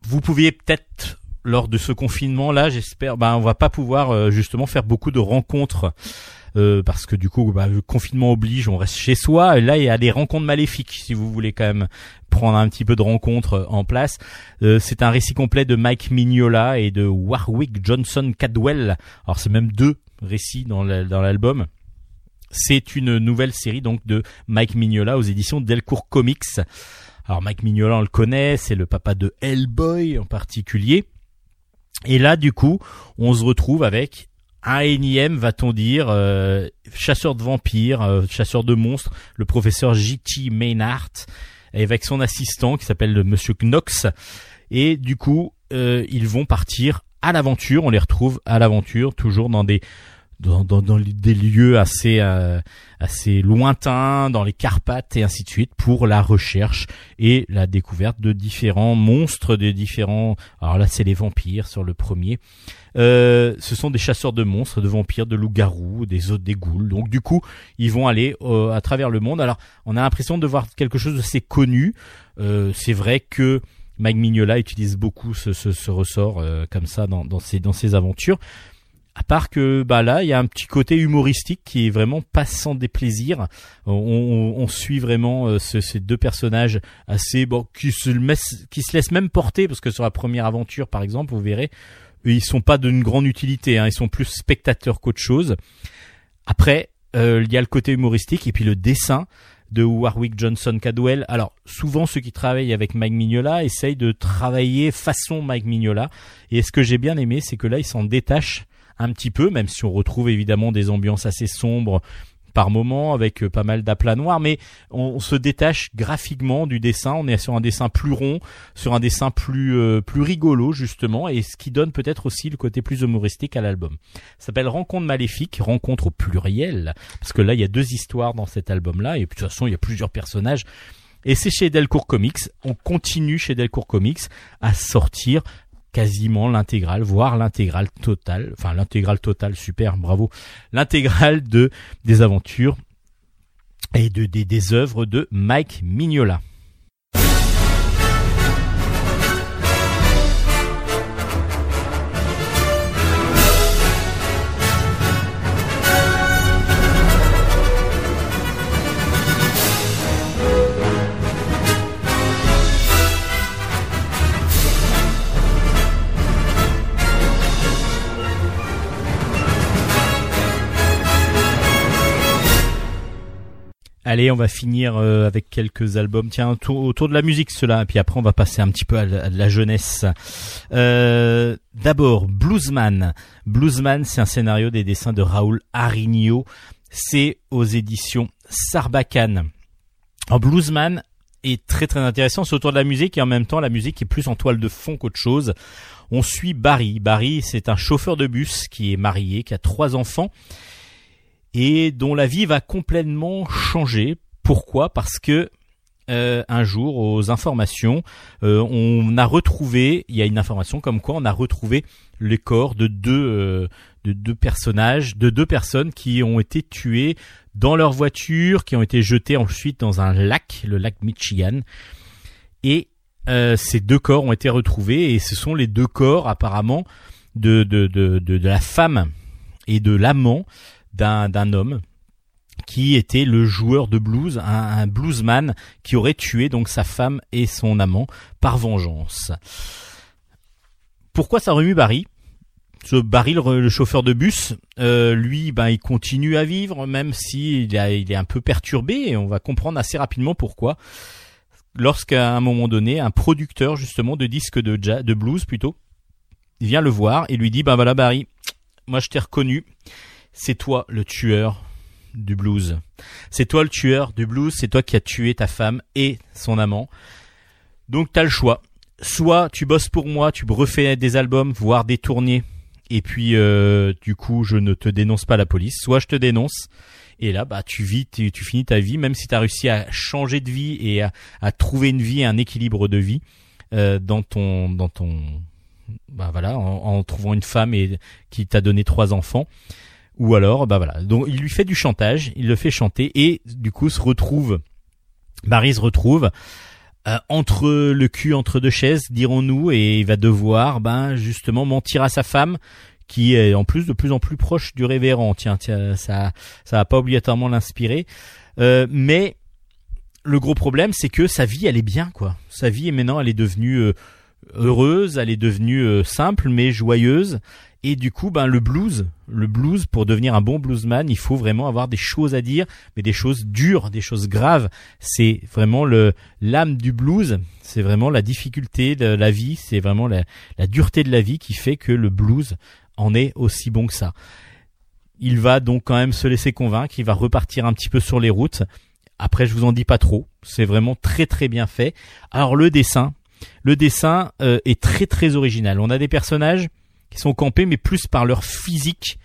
Vous pouviez peut-être lors de ce confinement là, j'espère, ben on va pas pouvoir euh, justement faire beaucoup de rencontres euh, parce que du coup, bah, le confinement oblige, on reste chez soi. Là, il y a des rencontres maléfiques si vous voulez quand même prendre un petit peu de rencontres euh, en place. c'est un récit complet de Mike Mignola et de Warwick Johnson Cadwell. Alors c'est même deux récits dans l'album. C'est une nouvelle série donc de Mike Mignola aux éditions Delcourt Comics. Alors Mike Mignola, on le connaît, c'est le papa de Hellboy en particulier. Et là, du coup, on se retrouve avec un énième, va-t-on dire, euh, chasseur de vampires, euh, chasseur de monstres, le professeur J.T. Maynard, avec son assistant qui s'appelle le Monsieur Knox. Et du coup, euh, ils vont partir à l'aventure. On les retrouve à l'aventure, toujours dans des dans, dans, dans des lieux assez euh, assez lointains, dans les Carpates et ainsi de suite, pour la recherche et la découverte de différents monstres, de différents. Alors là, c'est les vampires sur le premier. Euh, ce sont des chasseurs de monstres, de vampires, de loups-garous, des autres, des ghouls. Donc du coup, ils vont aller euh, à travers le monde. Alors, on a l'impression de voir quelque chose de assez connu. Euh, c'est vrai que Mike Mignola utilise beaucoup ce, ce, ce ressort euh, comme ça dans, dans, ses, dans ses aventures. À part que bah là, il y a un petit côté humoristique qui est vraiment pas sans déplaisir. On, on, on suit vraiment euh, ce, ces deux personnages assez bon qui se, qui se laissent même porter parce que sur la première aventure, par exemple, vous verrez, ils sont pas d'une grande utilité. Hein, ils sont plus spectateurs qu'autre chose. Après, euh, il y a le côté humoristique et puis le dessin de Warwick Johnson Cadwell. Alors souvent ceux qui travaillent avec Mike Mignola essayent de travailler façon Mike Mignola. Et ce que j'ai bien aimé, c'est que là ils s'en détachent un petit peu, même si on retrouve évidemment des ambiances assez sombres par moment avec euh, pas mal d'aplats noirs, mais on, se détache graphiquement du dessin. On est sur un dessin plus rond, sur un dessin plus euh, plus rigolo justement, et ce qui donne peut-être aussi le côté plus humoristique à l'album. Ça s'appelle Rencontre maléfique, rencontre au pluriel, parce que là il y a deux histoires dans cet album-là, et de toute façon il y a plusieurs personnages. Et c'est chez Delcourt Comics. On continue chez Delcourt Comics à sortir quasiment l'intégrale, voire l'intégrale totale, enfin l'intégrale totale, super, bravo, l'intégrale de des aventures et de des, des œuvres de Mike Mignola. Allez, on va finir euh, avec quelques albums. Tiens, autour, de la musique, cela. Et puis après, on va passer un petit peu à, la, à la jeunesse. Euh, D'abord, Bluesman. Bluesman, c'est un scénario des dessins de Raoul Arigno. C'est aux éditions Sarbacane. En Bluesman est très très intéressant. C'est autour de la musique et en même temps, la musique est plus en toile de fond qu'autre chose. On suit Barry. Barry, c'est un chauffeur de bus qui est marié, qui a trois enfants et dont la vie va complètement changer. Pourquoi? Parce que euh, un jour aux informations, euh, on a retrouvé, il y a une information comme quoi on a retrouvé les corps de deux euh, de deux personnages, de deux personnes qui ont été tuées dans leur voiture, qui ont été jetées ensuite dans un lac, le lac Michigan, et ces deux corps ont été retrouvés et ce sont les deux corps apparemment de de, de, de la femme et de l'amant d'un homme qui était le joueur de blues, un, bluesman qui aurait tué donc sa femme et son amant par vengeance. Pourquoi ça remue Barry? Ce Barry, le, chauffeur de bus, euh, lui, ben, il continue à vivre, même si il, est un peu perturbé, et on va comprendre assez rapidement pourquoi. Lorsqu'à un moment donné, un producteur justement de disques de jazz, de blues plutôt, vient le voir et lui dit, ben voilà Barry, moi je t'ai reconnu, c'est toi le tueur du blues. C'est toi le tueur du blues, c'est toi qui as tué ta femme et son amant. Donc t'as le choix. Soit tu bosses pour moi, tu refais des albums, voire des tournées, et puis euh, du coup je ne te dénonce pas la police. Soit je te dénonce, et là bah tu vis, tu, finis ta vie, même si tu as réussi à changer de vie et à, à, trouver une vie, un équilibre de vie euh, dans ton, dans ton, bah voilà, en, en trouvant une femme et qui t'a donné trois enfants ou alors bah voilà. Donc il lui fait du chantage il le fait chanter et du coup se retrouve Barry se retrouve euh, entre le cul entre deux chaises dirons-nous et il va devoir ben justement mentir à sa femme qui est en plus de plus en plus proche du révérend. Tiens, tiens ça ça va pas obligatoirement l'inspirer. Euh, mais le gros problème c'est que sa vie elle est bien quoi. Sa vie est maintenant elle est devenue euh, heureuse elle est devenue euh, simple mais joyeuse Et du coup, ben le blues, le blues pour devenir un bon bluesman, il faut vraiment avoir des choses à dire, mais des choses dures, des choses graves. C'est vraiment le l'âme du blues. C'est vraiment la difficulté de la vie. C'est vraiment la, la dureté de la vie qui fait que le blues en est aussi bon que ça. Il va donc quand même se laisser convaincre. Il va repartir un petit peu sur les routes. Après, je vous en dis pas trop. C'est vraiment très très bien fait. Alors le dessin, le dessin euh, est très très original. On a des personnages qui sont campés, mais plus par leur physique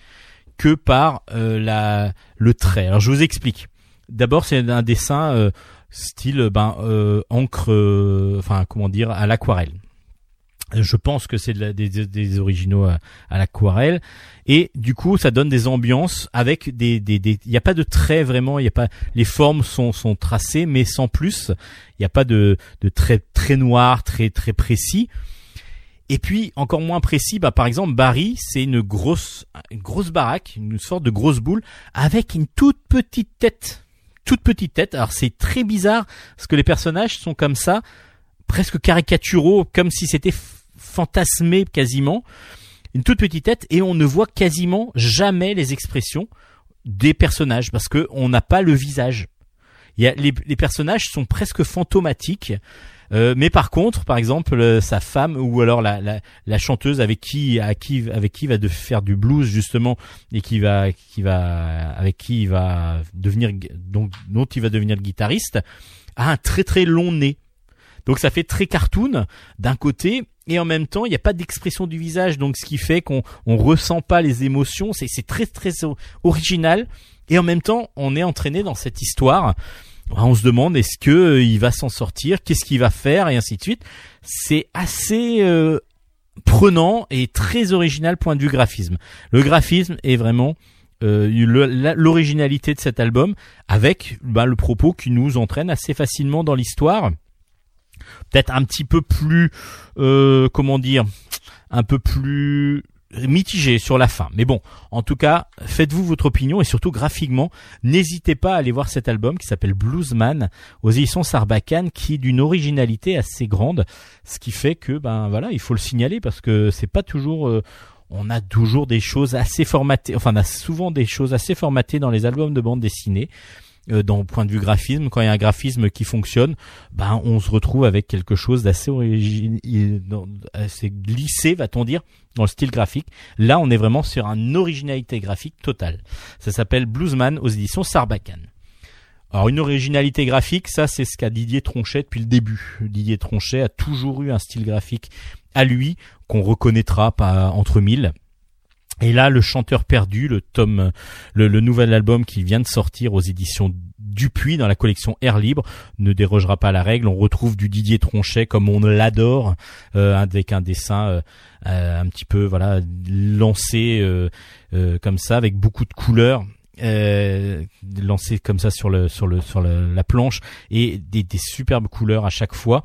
que par euh, la le trait. Alors je vous explique. D'abord, c'est un dessin euh, style ben euh, encre, enfin comment dire, à l'aquarelle. Je pense que c'est de des, des, originaux à, l'aquarelle et du coup ça donne des ambiances avec des des il n'y a pas de traits vraiment il a pas les formes sont sont tracées mais sans plus il n'y a pas de de traits très noirs très très précis et puis encore moins précis, bah par exemple Barry, c'est une grosse une grosse baraque, une sorte de grosse boule avec une toute petite tête, toute petite tête. Alors c'est très bizarre parce que les personnages sont comme ça, presque caricaturaux, comme si c'était fantasmé quasiment, une toute petite tête et on ne voit quasiment jamais les expressions des personnages parce que on n'a pas le visage. Il y a, les, les personnages sont presque fantomatiques. Euh, mais par contre, par exemple, euh, sa femme ou alors la, la, la, chanteuse avec qui, à qui, avec qui va de faire du blues justement et qui va, qui va, avec qui va devenir, donc dont il va devenir guitariste, a un très très long nez. Donc ça fait très cartoon d'un côté et en même temps il n'y a pas d'expression du visage donc ce qui fait qu'on on ressent pas les émotions. C'est c'est très très original et en même temps on est entraîné dans cette histoire on se demande est-ce que euh, il va s'en sortir, qu'est-ce qu'il va faire? Et ainsi de suite. C'est assez euh, prenant et très original point de vue graphisme. Le graphisme est vraiment euh, l'originalité de cet album avec bah, le propos qui nous entraîne assez facilement dans l'histoire. Peut-être un petit peu plus, comment dire, un peu plus mitigé sur la fin. Mais bon, en tout cas, faites-vous votre opinion et surtout graphiquement, n'hésitez pas à aller voir cet album qui s'appelle Bluesman aux éditions Sarbacane qui est d'une originalité assez grande, ce qui fait que ben voilà, il faut le signaler parce que c'est pas toujours euh, on a toujours des choses assez formatées, enfin on a souvent des choses assez formatées dans les albums de bande dessinée. Euh, dans le point de vue graphisme, quand il y a un graphisme qui fonctionne, ben on se retrouve avec quelque chose d'assez assez glissé, va-t-on dire, dans le style graphique. Là, on est vraiment sur une originalité graphique totale. Ça s'appelle Bluesman aux éditions Sarbacane. Alors une originalité graphique, ça c'est ce qu'a Didier Tronchet depuis le début. Didier Tronchet a toujours eu un style graphique à lui qu'on reconnaîtra pas entre mille. Et là, le chanteur perdu, le tome, le, nouvel album qui vient de sortir aux éditions Dupuis dans la collection Air Libre ne dérogera pas à la règle. On retrouve du Didier Tronchet comme on l'adore, euh, avec un dessin euh, euh, un petit peu voilà lancé comme ça, avec beaucoup de couleurs. lancé comme ça sur le sur le sur la planche et des, des superbes couleurs à chaque fois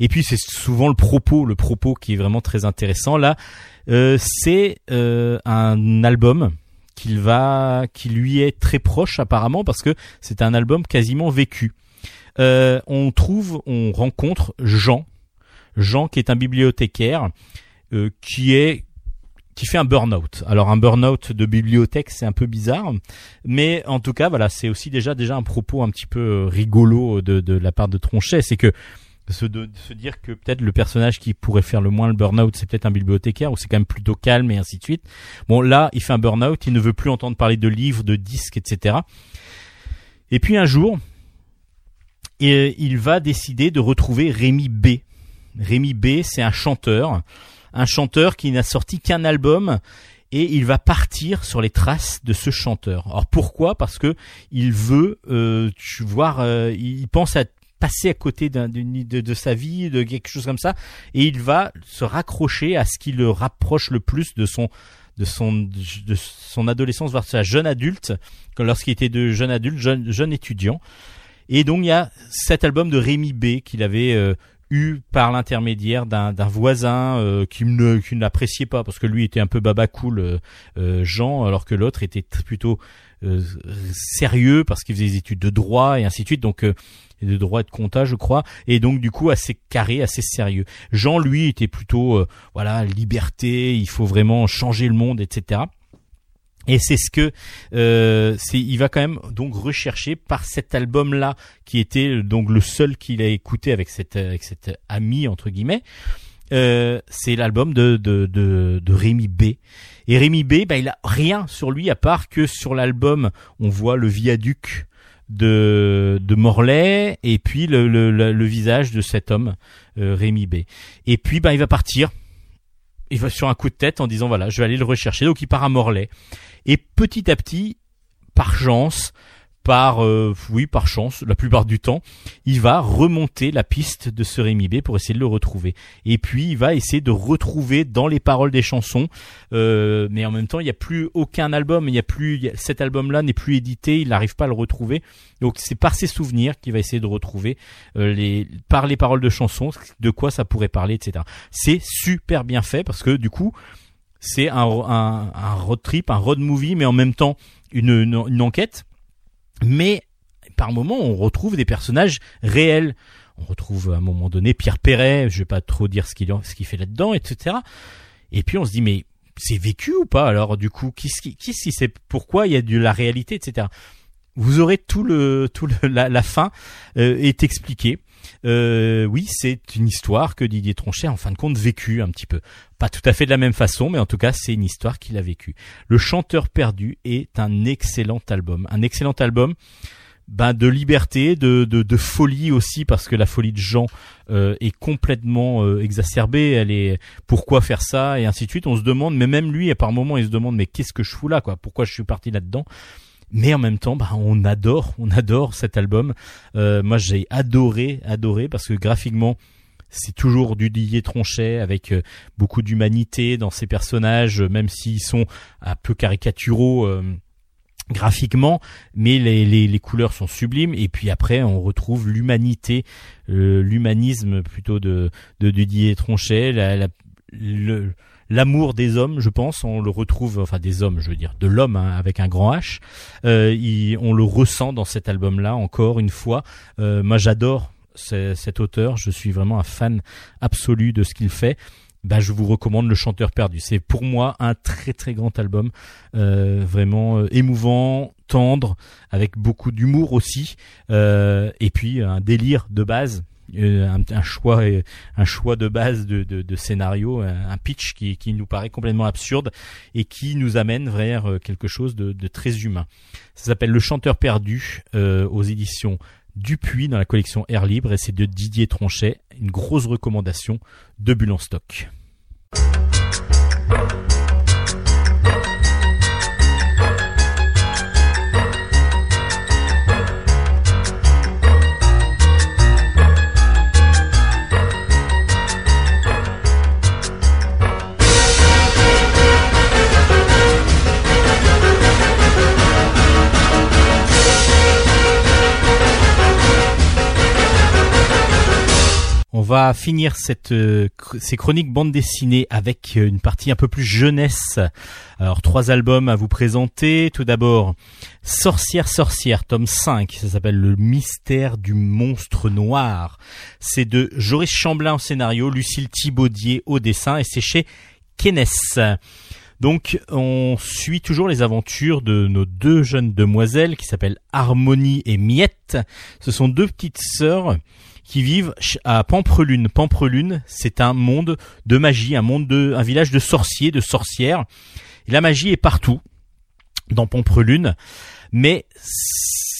et puis c'est souvent le propos le propos qui est vraiment très intéressant là euh, c'est euh, un album qu'il va, qui lui est très proche apparemment parce que c'est un album quasiment vécu. Euh, on trouve, on rencontre Jean, Jean qui est un bibliothécaire qui est qui fait un burn-out. Alors un burn-out de bibliothèque, c'est un peu bizarre, mais en tout cas, voilà, c'est aussi déjà déjà un propos un petit peu rigolo de, de la part de Tronchet, c'est que se, de, se dire que peut-être le personnage qui pourrait faire le moins le burn-out, c'est peut-être un bibliothécaire, ou c'est quand même plutôt calme et ainsi de suite. Bon, là, il fait un burn-out, il ne veut plus entendre parler de livres, de disques, etc. Et puis un jour, il va décider de retrouver Rémi B. Rémi B, c'est un chanteur, un chanteur qui n'a sorti qu'un album et il va partir sur les traces de ce chanteur. Alors pourquoi? Parce que il veut euh, voir, euh, il pense à passer à côté d'un, de, de, sa vie, de quelque chose comme ça, et il va se raccrocher à ce qui le rapproche le plus de son de son de son adolescence voire sa jeune adulte, lorsqu'il était de jeune adulte, jeune jeune étudiant. Et donc il y a cet album de Rémi B qu'il avait euh, eu par l'intermédiaire d'un, voisin euh, qui ne qui n'appréciait pas parce que lui était un peu baba cool euh, Jean alors que l'autre était plutôt sérieux parce qu'il faisait des études de droit et ainsi de suite. Donc de droit et de compta, je crois, et donc du coup assez carré, assez sérieux. Jean, lui, était plutôt voilà liberté, il faut vraiment changer le monde, etc. Et c'est ce que euh, c'est, il va quand même donc rechercher par cet album-là qui était donc le seul qu'il a écouté avec cette avec cet ami entre guillemets. Euh, c'est l'album de, de, de, de Rémi B. Et Rémi B, bah, il a rien sur lui à part que sur l'album, on voit le viaduc de, de Morlaix et puis le, le, le, visage de cet homme, euh, Rémi B. Et puis, bah, il va partir. Il va sur un coup de tête en disant voilà, je vais aller le rechercher. Donc, il part à Morlaix. Et petit à petit, par chance, par euh, oui par chance la plupart du temps il va remonter la piste de ce Rémi B pour essayer de le retrouver. Et puis il va essayer de retrouver dans les paroles des chansons euh, mais en même temps il n'y a plus aucun album il y a plus cet album là n'est plus édité il n'arrive pas à le retrouver. Donc c'est par ses souvenirs qu'il va essayer de retrouver euh, les par les paroles de chansons de quoi ça pourrait parler etc c'est super bien fait parce que du coup c'est un, un, road trip, un road movie, mais en même temps une, une, enquête. Mais par moments, on retrouve des personnages réels. On retrouve à un moment donné Pierre Perret, je vais pas trop dire ce qu'il fait là-dedans, etc. Et puis on se dit mais c'est vécu ou pas alors du coup qui, qu'est-ce qui c'est pourquoi il y a de la réalité, etc. Vous aurez tout le tout la, fin euh, est expliqué. Euh, oui, c'est une histoire que Didier Tronchet, en fin de compte, vécu un petit peu. Pas tout à fait de la même façon, mais en tout cas, c'est une histoire qu'il a vécue. Le chanteur perdu est un excellent album. Un excellent album ben, de liberté, de, de, folie aussi, parce que la folie de Jean euh, est complètement euh, exacerbée. Elle est pourquoi faire ça et ainsi de suite. On se demande, mais même lui, à par moments, il se demande, mais qu'est-ce que je fous là, quoi? Pourquoi je suis parti là-dedans? Mais en même temps, bah, on adore, on adore cet album. Euh, moi, j'ai adoré, adoré parce que graphiquement, c'est toujours du Didier Tronchet avec euh, beaucoup d'humanité dans ses personnages, même s'ils sont un peu caricaturaux. Euh, graphiquement, mais les, les, les, couleurs sont sublimes. Et puis après, on retrouve l'humanité, l'humanisme plutôt de, de, Didier Tronchet, la, la, le, l'amour des hommes, je pense, on le retrouve, enfin des hommes, je veux dire, de l'homme hein, avec un grand H. Euh, on le ressent dans cet album-là encore une fois. Euh, moi, j'adore cet auteur. Je suis vraiment un fan absolu de ce qu'il fait. Bah, je vous recommande Le Chanteur Perdu. C'est pour moi un très très grand album, euh, vraiment euh, émouvant, tendre, avec beaucoup d'humour aussi, euh, et puis un délire de base euh, un, choix un choix de base de, de, scénario, un, pitch qui, qui, nous paraît complètement absurde et qui nous amène vers euh, quelque chose de, de très humain. Ça s'appelle Le Chanteur perdu euh, aux éditions Dupuis dans la collection Air Libre et c'est de Didier Tronchet, une grosse recommandation de Bulle stock. Finir cette, euh, ces chroniques bande dessinée avec euh, une partie un peu plus jeunesse. Alors trois albums à vous présenter. Tout d'abord Sorcière Sorcière, tome 5. Ça s'appelle Le mystère du monstre noir. C'est de Joris Chamblin au scénario, Lucille Thibaudier au dessin et c'est chez Kenes. Donc on suit toujours les aventures de nos deux jeunes demoiselles qui s'appellent Harmonie et Miette. Ce sont deux petites sœurs qui vivent à Pamprelune. Pamprelune, c'est un monde de magie, un monde de, un village de sorciers, de sorcières. La magie est partout dans Pamprelune, mais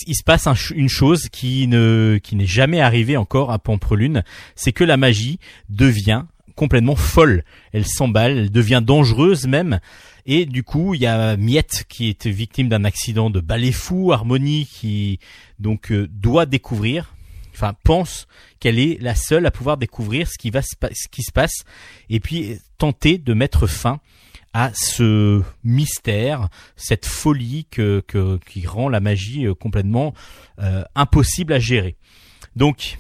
il se passe une chose qui ne, qui n'est jamais arrivée encore à Pamprelune, c'est que la magie devient complètement folle. Elle s'emballe, elle devient dangereuse même. Et du coup, il y a Miette qui est victime d'un accident de balai fou, Harmonie qui donc euh, doit découvrir enfin pense qu'elle est la seule à pouvoir découvrir ce qui se passe et puis tenter de mettre fin à ce mystère, cette folie qui rend la magie euh, complètement euh, impossible à gérer. Donc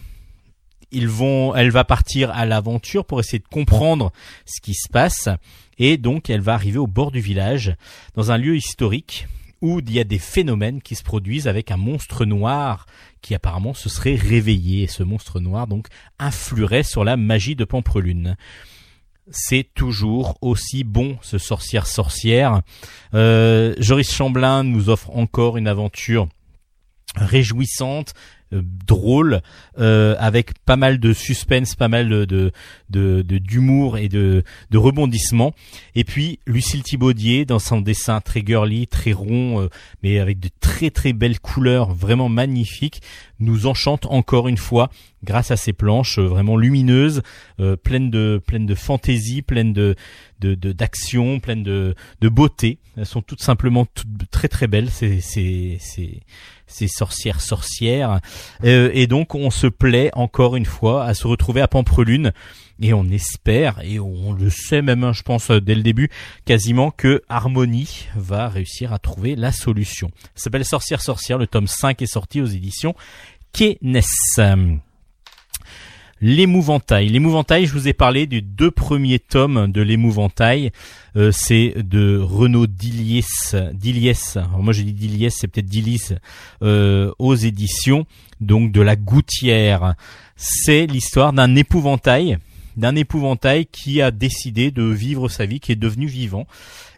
ils vont, elle va partir à l'aventure pour essayer de comprendre ce qui se passe et donc elle va arriver au bord du village dans un lieu historique où il y a des phénomènes qui se produisent avec un monstre noir qui apparemment se serait réveillé. Et ce monstre noir donc influerait sur la magie de Pampelune c'est toujours aussi bon ce sorcière sorcière. Euh, Joris Chamblin nous offre encore une aventure réjouissante, drôle, euh, avec pas mal de suspense, pas mal de d'humour et de, de rebondissements. Et puis Lucille Thibaudier dans son dessin très girly, très rond, euh, mais avec de très très belles couleurs, vraiment magnifiques, nous enchante encore une fois grâce à ces planches vraiment lumineuses, pleines de pleines de fantaisie, pleines de de d'action, pleines de de beauté. Elles sont toutes simplement toutes très très belles. C'est c'est c'est ces sorcières sorcières. Euh, et donc on se plaît encore une fois à se retrouver à Pamprelune et on espère et on le sait même hein, je pense dès le début quasiment que Harmonie va réussir à trouver la solution. Ça s'appelle Sorcière sorcière, le tome 5 est sorti aux éditions Kenes. L'émouvantail. L'émouvantail, je vous ai parlé des deux premiers tomes de l'émouvantail. Euh, c'est de Renaud Diliès. Diliès. Alors moi je dis Diliès, c'est peut-être Dilis euh, aux éditions donc de la Gouttière. C'est l'histoire d'un épouvantail d'un épouvantail qui a décidé de vivre sa vie, qui est devenu vivant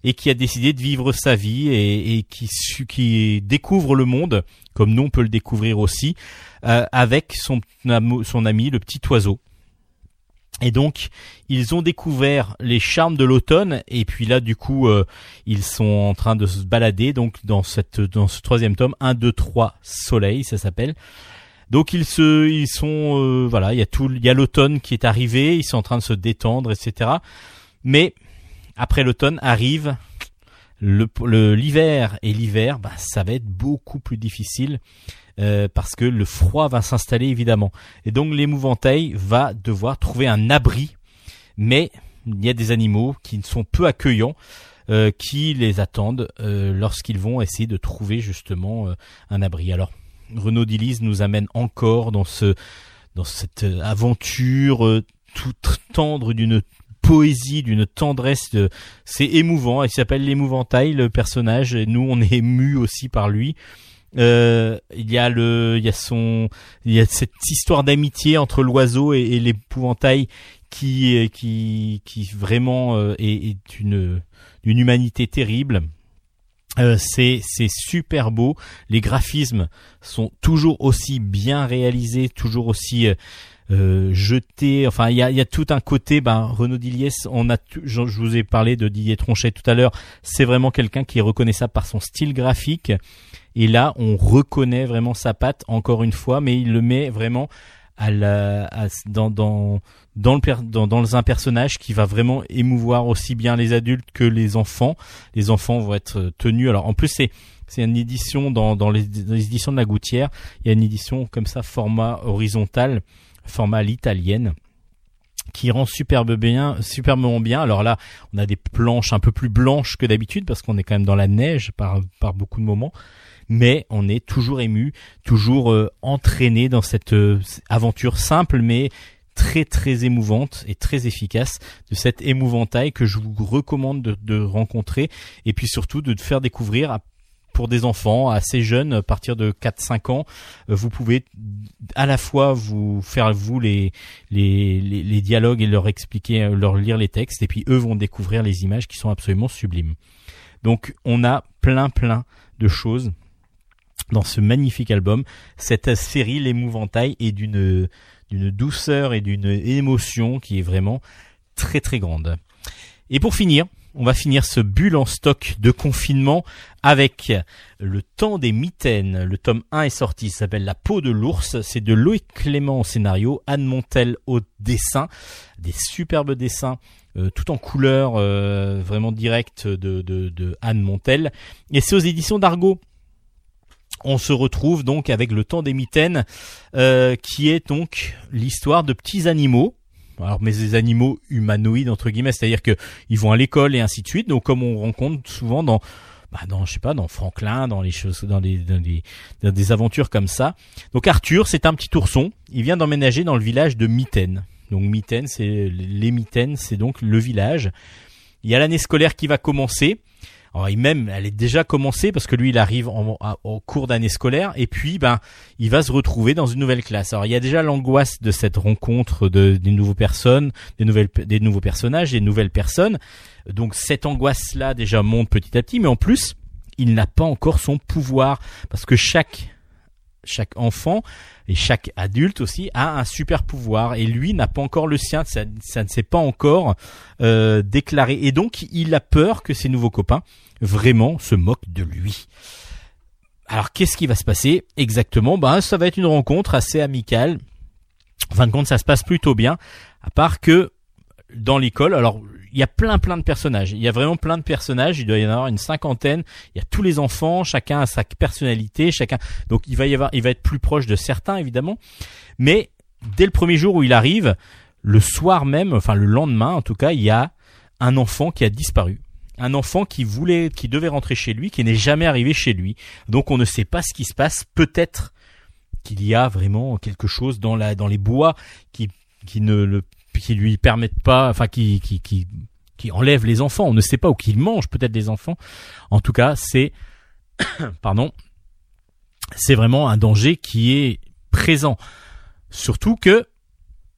et qui a décidé de vivre sa vie et, qui, découvre le monde comme nous on peut le découvrir aussi euh, avec son, son ami le petit oiseau. Et donc ils ont découvert les charmes de l'automne et puis là du coup euh, ils sont en train de se balader donc dans cette dans ce troisième tome 1 2 3 soleil ça s'appelle. Donc ils se ils sont euh, voilà, il y a tout il y a l'automne qui est arrivé, ils sont en train de se détendre etc. Mais après l'automne arrive le l'hiver et l'hiver bah ça va être beaucoup plus difficile euh, parce que le froid va s'installer évidemment. Et donc l'épouvantail va devoir trouver un abri, mais il y a des animaux qui sont peu accueillants. Euh, qui les attendent lorsqu'ils vont essayer de trouver justement un abri. Alors Renaud Dilise nous amène encore dans ce dans cette aventure toute tendre d'une poésie, d'une tendresse. C'est émouvant. Il s'appelle l'épouvantail le personnage. Et nous, on est ému aussi par lui. Euh, il y a le, il y a son, il y a cette histoire d'amitié entre l'oiseau et, l'épouvantail qui, qui, qui vraiment euh, est, une, une humanité terrible. Euh, c'est super beau. Les graphismes sont toujours aussi bien réalisés, toujours aussi euh, jetés. Enfin, il y a, y a tout un côté. Ben, Renaud Dilliès, on a, je, je, vous ai parlé de Didier Tronchet tout à l'heure. C'est vraiment quelqu'un qui est reconnaissable par son style graphique. Et là, on reconnaît vraiment sa patte, encore une fois, mais il le met vraiment à la, dans, dans, dans, le, dans, dans un personnage qui va vraiment émouvoir aussi bien les adultes que les enfants. Les enfants vont être tenus. Alors en plus, c'est c'est une édition dans, dans les, éditions de la Gouttière. Il y a une édition comme ça, format horizontal, format à l'italienne qui rend superbe bien, superbement bien. Alors là, on a des planches un peu plus blanches que d'habitude parce qu'on est quand même dans la neige par, par beaucoup de moments mais on est toujours ému, toujours euh, entraîné dans cette euh, aventure simple mais très très émouvante et très efficace de cette émouvantail que je vous recommande de, rencontrer et puis surtout de faire découvrir pour des enfants assez jeunes, à partir de 4-5 ans, euh, vous pouvez à la fois vous faire vous les, les, les, les, dialogues et leur expliquer, leur lire les textes, et puis eux vont découvrir les images qui sont absolument sublimes. Donc on a plein plein de choses dans ce magnifique album. Cette série, l'émouvantail, est d'une d'une douceur et d'une émotion qui est vraiment très très grande. Et pour finir, on va finir ce bulle en stock de confinement avec Le temps des mitaines. Le tome 1 est sorti, ça s'appelle La peau de l'ours. C'est de Loïc Clément au scénario, Anne Montel au dessin. Des superbes dessins, euh, tout en couleur, euh, vraiment direct de, de, de Anne Montel. Et c'est aux éditions d'Argo on se retrouve donc avec le temps des mitaines, euh, qui est donc l'histoire de petits animaux. Alors mais des animaux humanoïdes entre guillemets, c'est-à-dire que ils vont à l'école et ainsi de suite. Donc comme on rencontre souvent dans bah dans je sais pas dans Franklin, dans les choses, dans des dans des, dans des aventures comme ça. Donc Arthur, c'est un petit ourson. Il vient d'emménager dans le village de Mitaine. Donc Mitaine, c'est les Mitaines, c'est donc le village. Il y a l'année scolaire qui va commencer. Alors, même, elle est déjà commencée parce que lui, il arrive en, cours d'année scolaire et puis, ben, il va se retrouver dans une nouvelle classe. Alors, il y a déjà l'angoisse de cette rencontre de des nouvelles personnes, des nouvelles, des nouveaux personnages, des nouvelles personnes. Donc, cette angoisse-là déjà monte petit à petit, mais en plus, il n'a pas encore son pouvoir parce que chaque chaque enfant et chaque adulte aussi a un super pouvoir. Et lui n'a pas encore le sien, ça, ne s'est pas encore euh, déclaré. Et donc il a peur que ses nouveaux copains vraiment se moquent de lui. Alors qu'est-ce qui va se passer exactement? Ben ça va être une rencontre assez amicale. En fin de compte, ça se passe plutôt bien, à part que dans l'école, alors il y a plein plein de personnages. Il y a vraiment plein de personnages. Il doit y en avoir une cinquantaine. Il y a tous les enfants. Chacun a sa personnalité. Chacun. Donc il va y avoir, il va être plus proche de certains évidemment. Mais dès le premier jour où il arrive, le soir même, enfin le lendemain en tout cas, il y a un enfant qui a disparu. Un enfant qui voulait, qui devait rentrer chez lui, qui n'est jamais arrivé chez lui. Donc on ne sait pas ce qui se passe. Peut-être qu'il y a vraiment quelque chose dans la, dans les bois qui, qui ne le qui lui permettent pas, enfin qui qui qui qui enlève les enfants. On ne sait pas ou qu'il mange peut-être des enfants. En tout cas, c'est pardon, c'est vraiment un danger qui est présent. Surtout que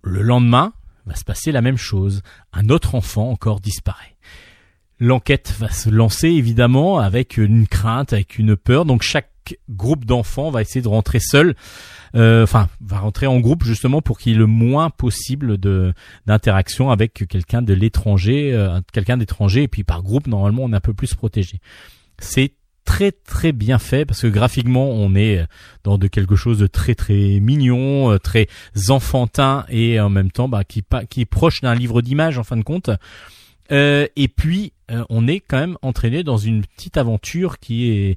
le lendemain va se passer la même chose. Un autre enfant encore disparaît. L'enquête va se lancer évidemment avec une crainte, avec une peur. Donc chaque groupe d'enfants va essayer de rentrer seul euh, enfin va rentrer en groupe justement pour qu'il y ait le moins possible de d'interaction avec quelqu'un de l'étranger, euh, quelqu'un d'étranger et puis par groupe normalement on est un peu plus protégé. C'est très très bien fait parce que graphiquement on est dans de quelque chose de très très mignon, euh, très enfantin et en même temps bah, qui qui est proche d'un livre d'images en fin de compte. Euh, et puis on est quand même entraîné dans une petite aventure qui est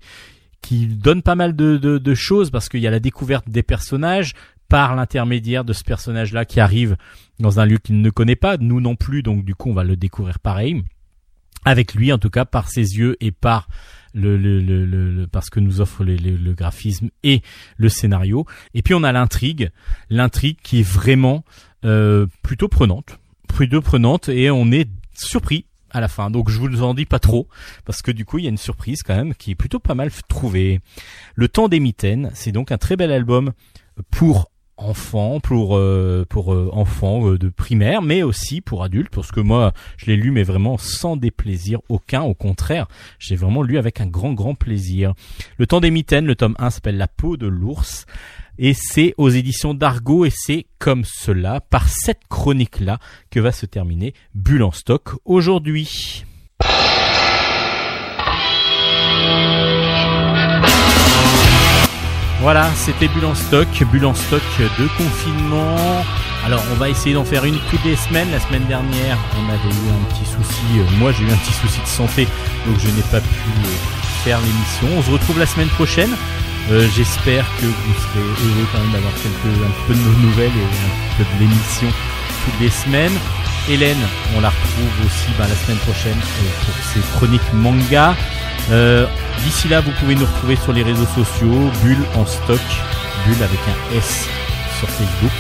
qui donne pas mal de, choses parce qu'il y a la découverte des personnages par l'intermédiaire de ce personnage-là qui arrive dans un lieu qu'il ne connaît pas, nous non plus, donc du coup on va le découvrir pareil. Avec lui en tout cas, par ses yeux et par le, parce que nous offre le, le, graphisme et le scénario. Et puis on a l'intrigue, l'intrigue qui est vraiment euh, plutôt prenante, plutôt prenante et on est surpris à la fin. Donc je vous en dis pas trop parce que du coup il y a une surprise quand même qui est plutôt pas mal trouvée. Le temps des mitaines, c'est donc un très bel album pour enfants, pour euh, pour euh, enfants euh, de primaire, mais aussi pour adultes, parce que moi je l'ai lu mais vraiment sans déplaisir aucun, au contraire, j'ai vraiment lu avec un grand grand plaisir. Le temps des mitaines, le tome 1 s'appelle La peau de l'ours et c'est aux éditions d'Argo et c'est comme cela, par cette chronique-là, que va se terminer Bulle en stock aujourd'hui. Voilà, c'était Bulle en stock, Bulle en stock de confinement. Alors on va essayer d'en faire une toutes les semaines. La semaine dernière, on avait eu un petit souci, euh, moi j'ai eu un petit souci de santé, donc je n'ai pas pu euh, faire l'émission. On se retrouve la semaine prochaine. Euh, j'espère que vous serez heureux quand même d'avoir un peu de nos nouvelles et un peu de l'émission toutes les semaines. Hélène, on la retrouve aussi bah, la semaine prochaine euh, pour ses chroniques manga. Euh, d'ici là, vous pouvez nous retrouver sur les réseaux sociaux, Bulle en stock, Bulle avec un S sur Facebook.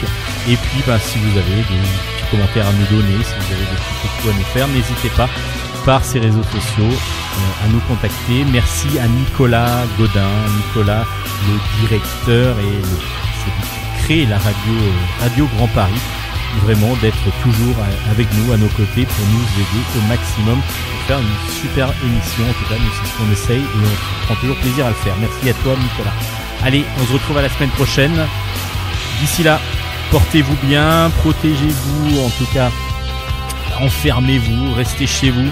Et puis, bah, si vous avez des petits commentaires à nous donner, si vous avez des petits coups à nous faire, n'hésitez pas par ces réseaux sociaux euh, à nous contacter. Merci à Nicolas Godin, Nicolas le directeur et le, qui crée la radio euh, Radio Grand Paris, vraiment d'être toujours avec nous à nos côtés pour nous aider au maximum pour faire une super émission. En tout cas, nous c'est ce qu'on essaye et on prend toujours plaisir à le faire. Merci à toi Nicolas. Allez, on se retrouve à la semaine prochaine. D'ici là, portez-vous bien, protégez-vous en tout cas enfermez-vous, restez chez vous,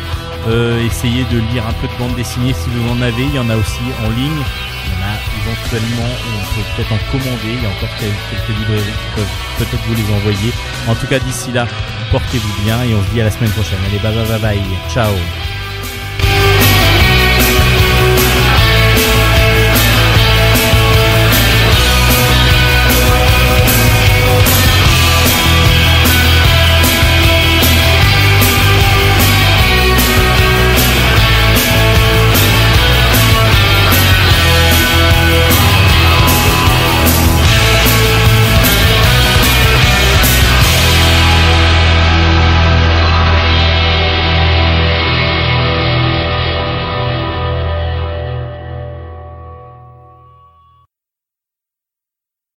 euh, essayez de lire un peu de bande dessinée si vous en avez, il y en a aussi en ligne, il y en a éventuellement, on peut peut-être en commander, il y a encore quelques librairies qui peuvent peut-être vous les envoyer. En tout cas d'ici là, portez-vous bien et on se dit à la semaine prochaine. Allez, bye bye bye bye, ciao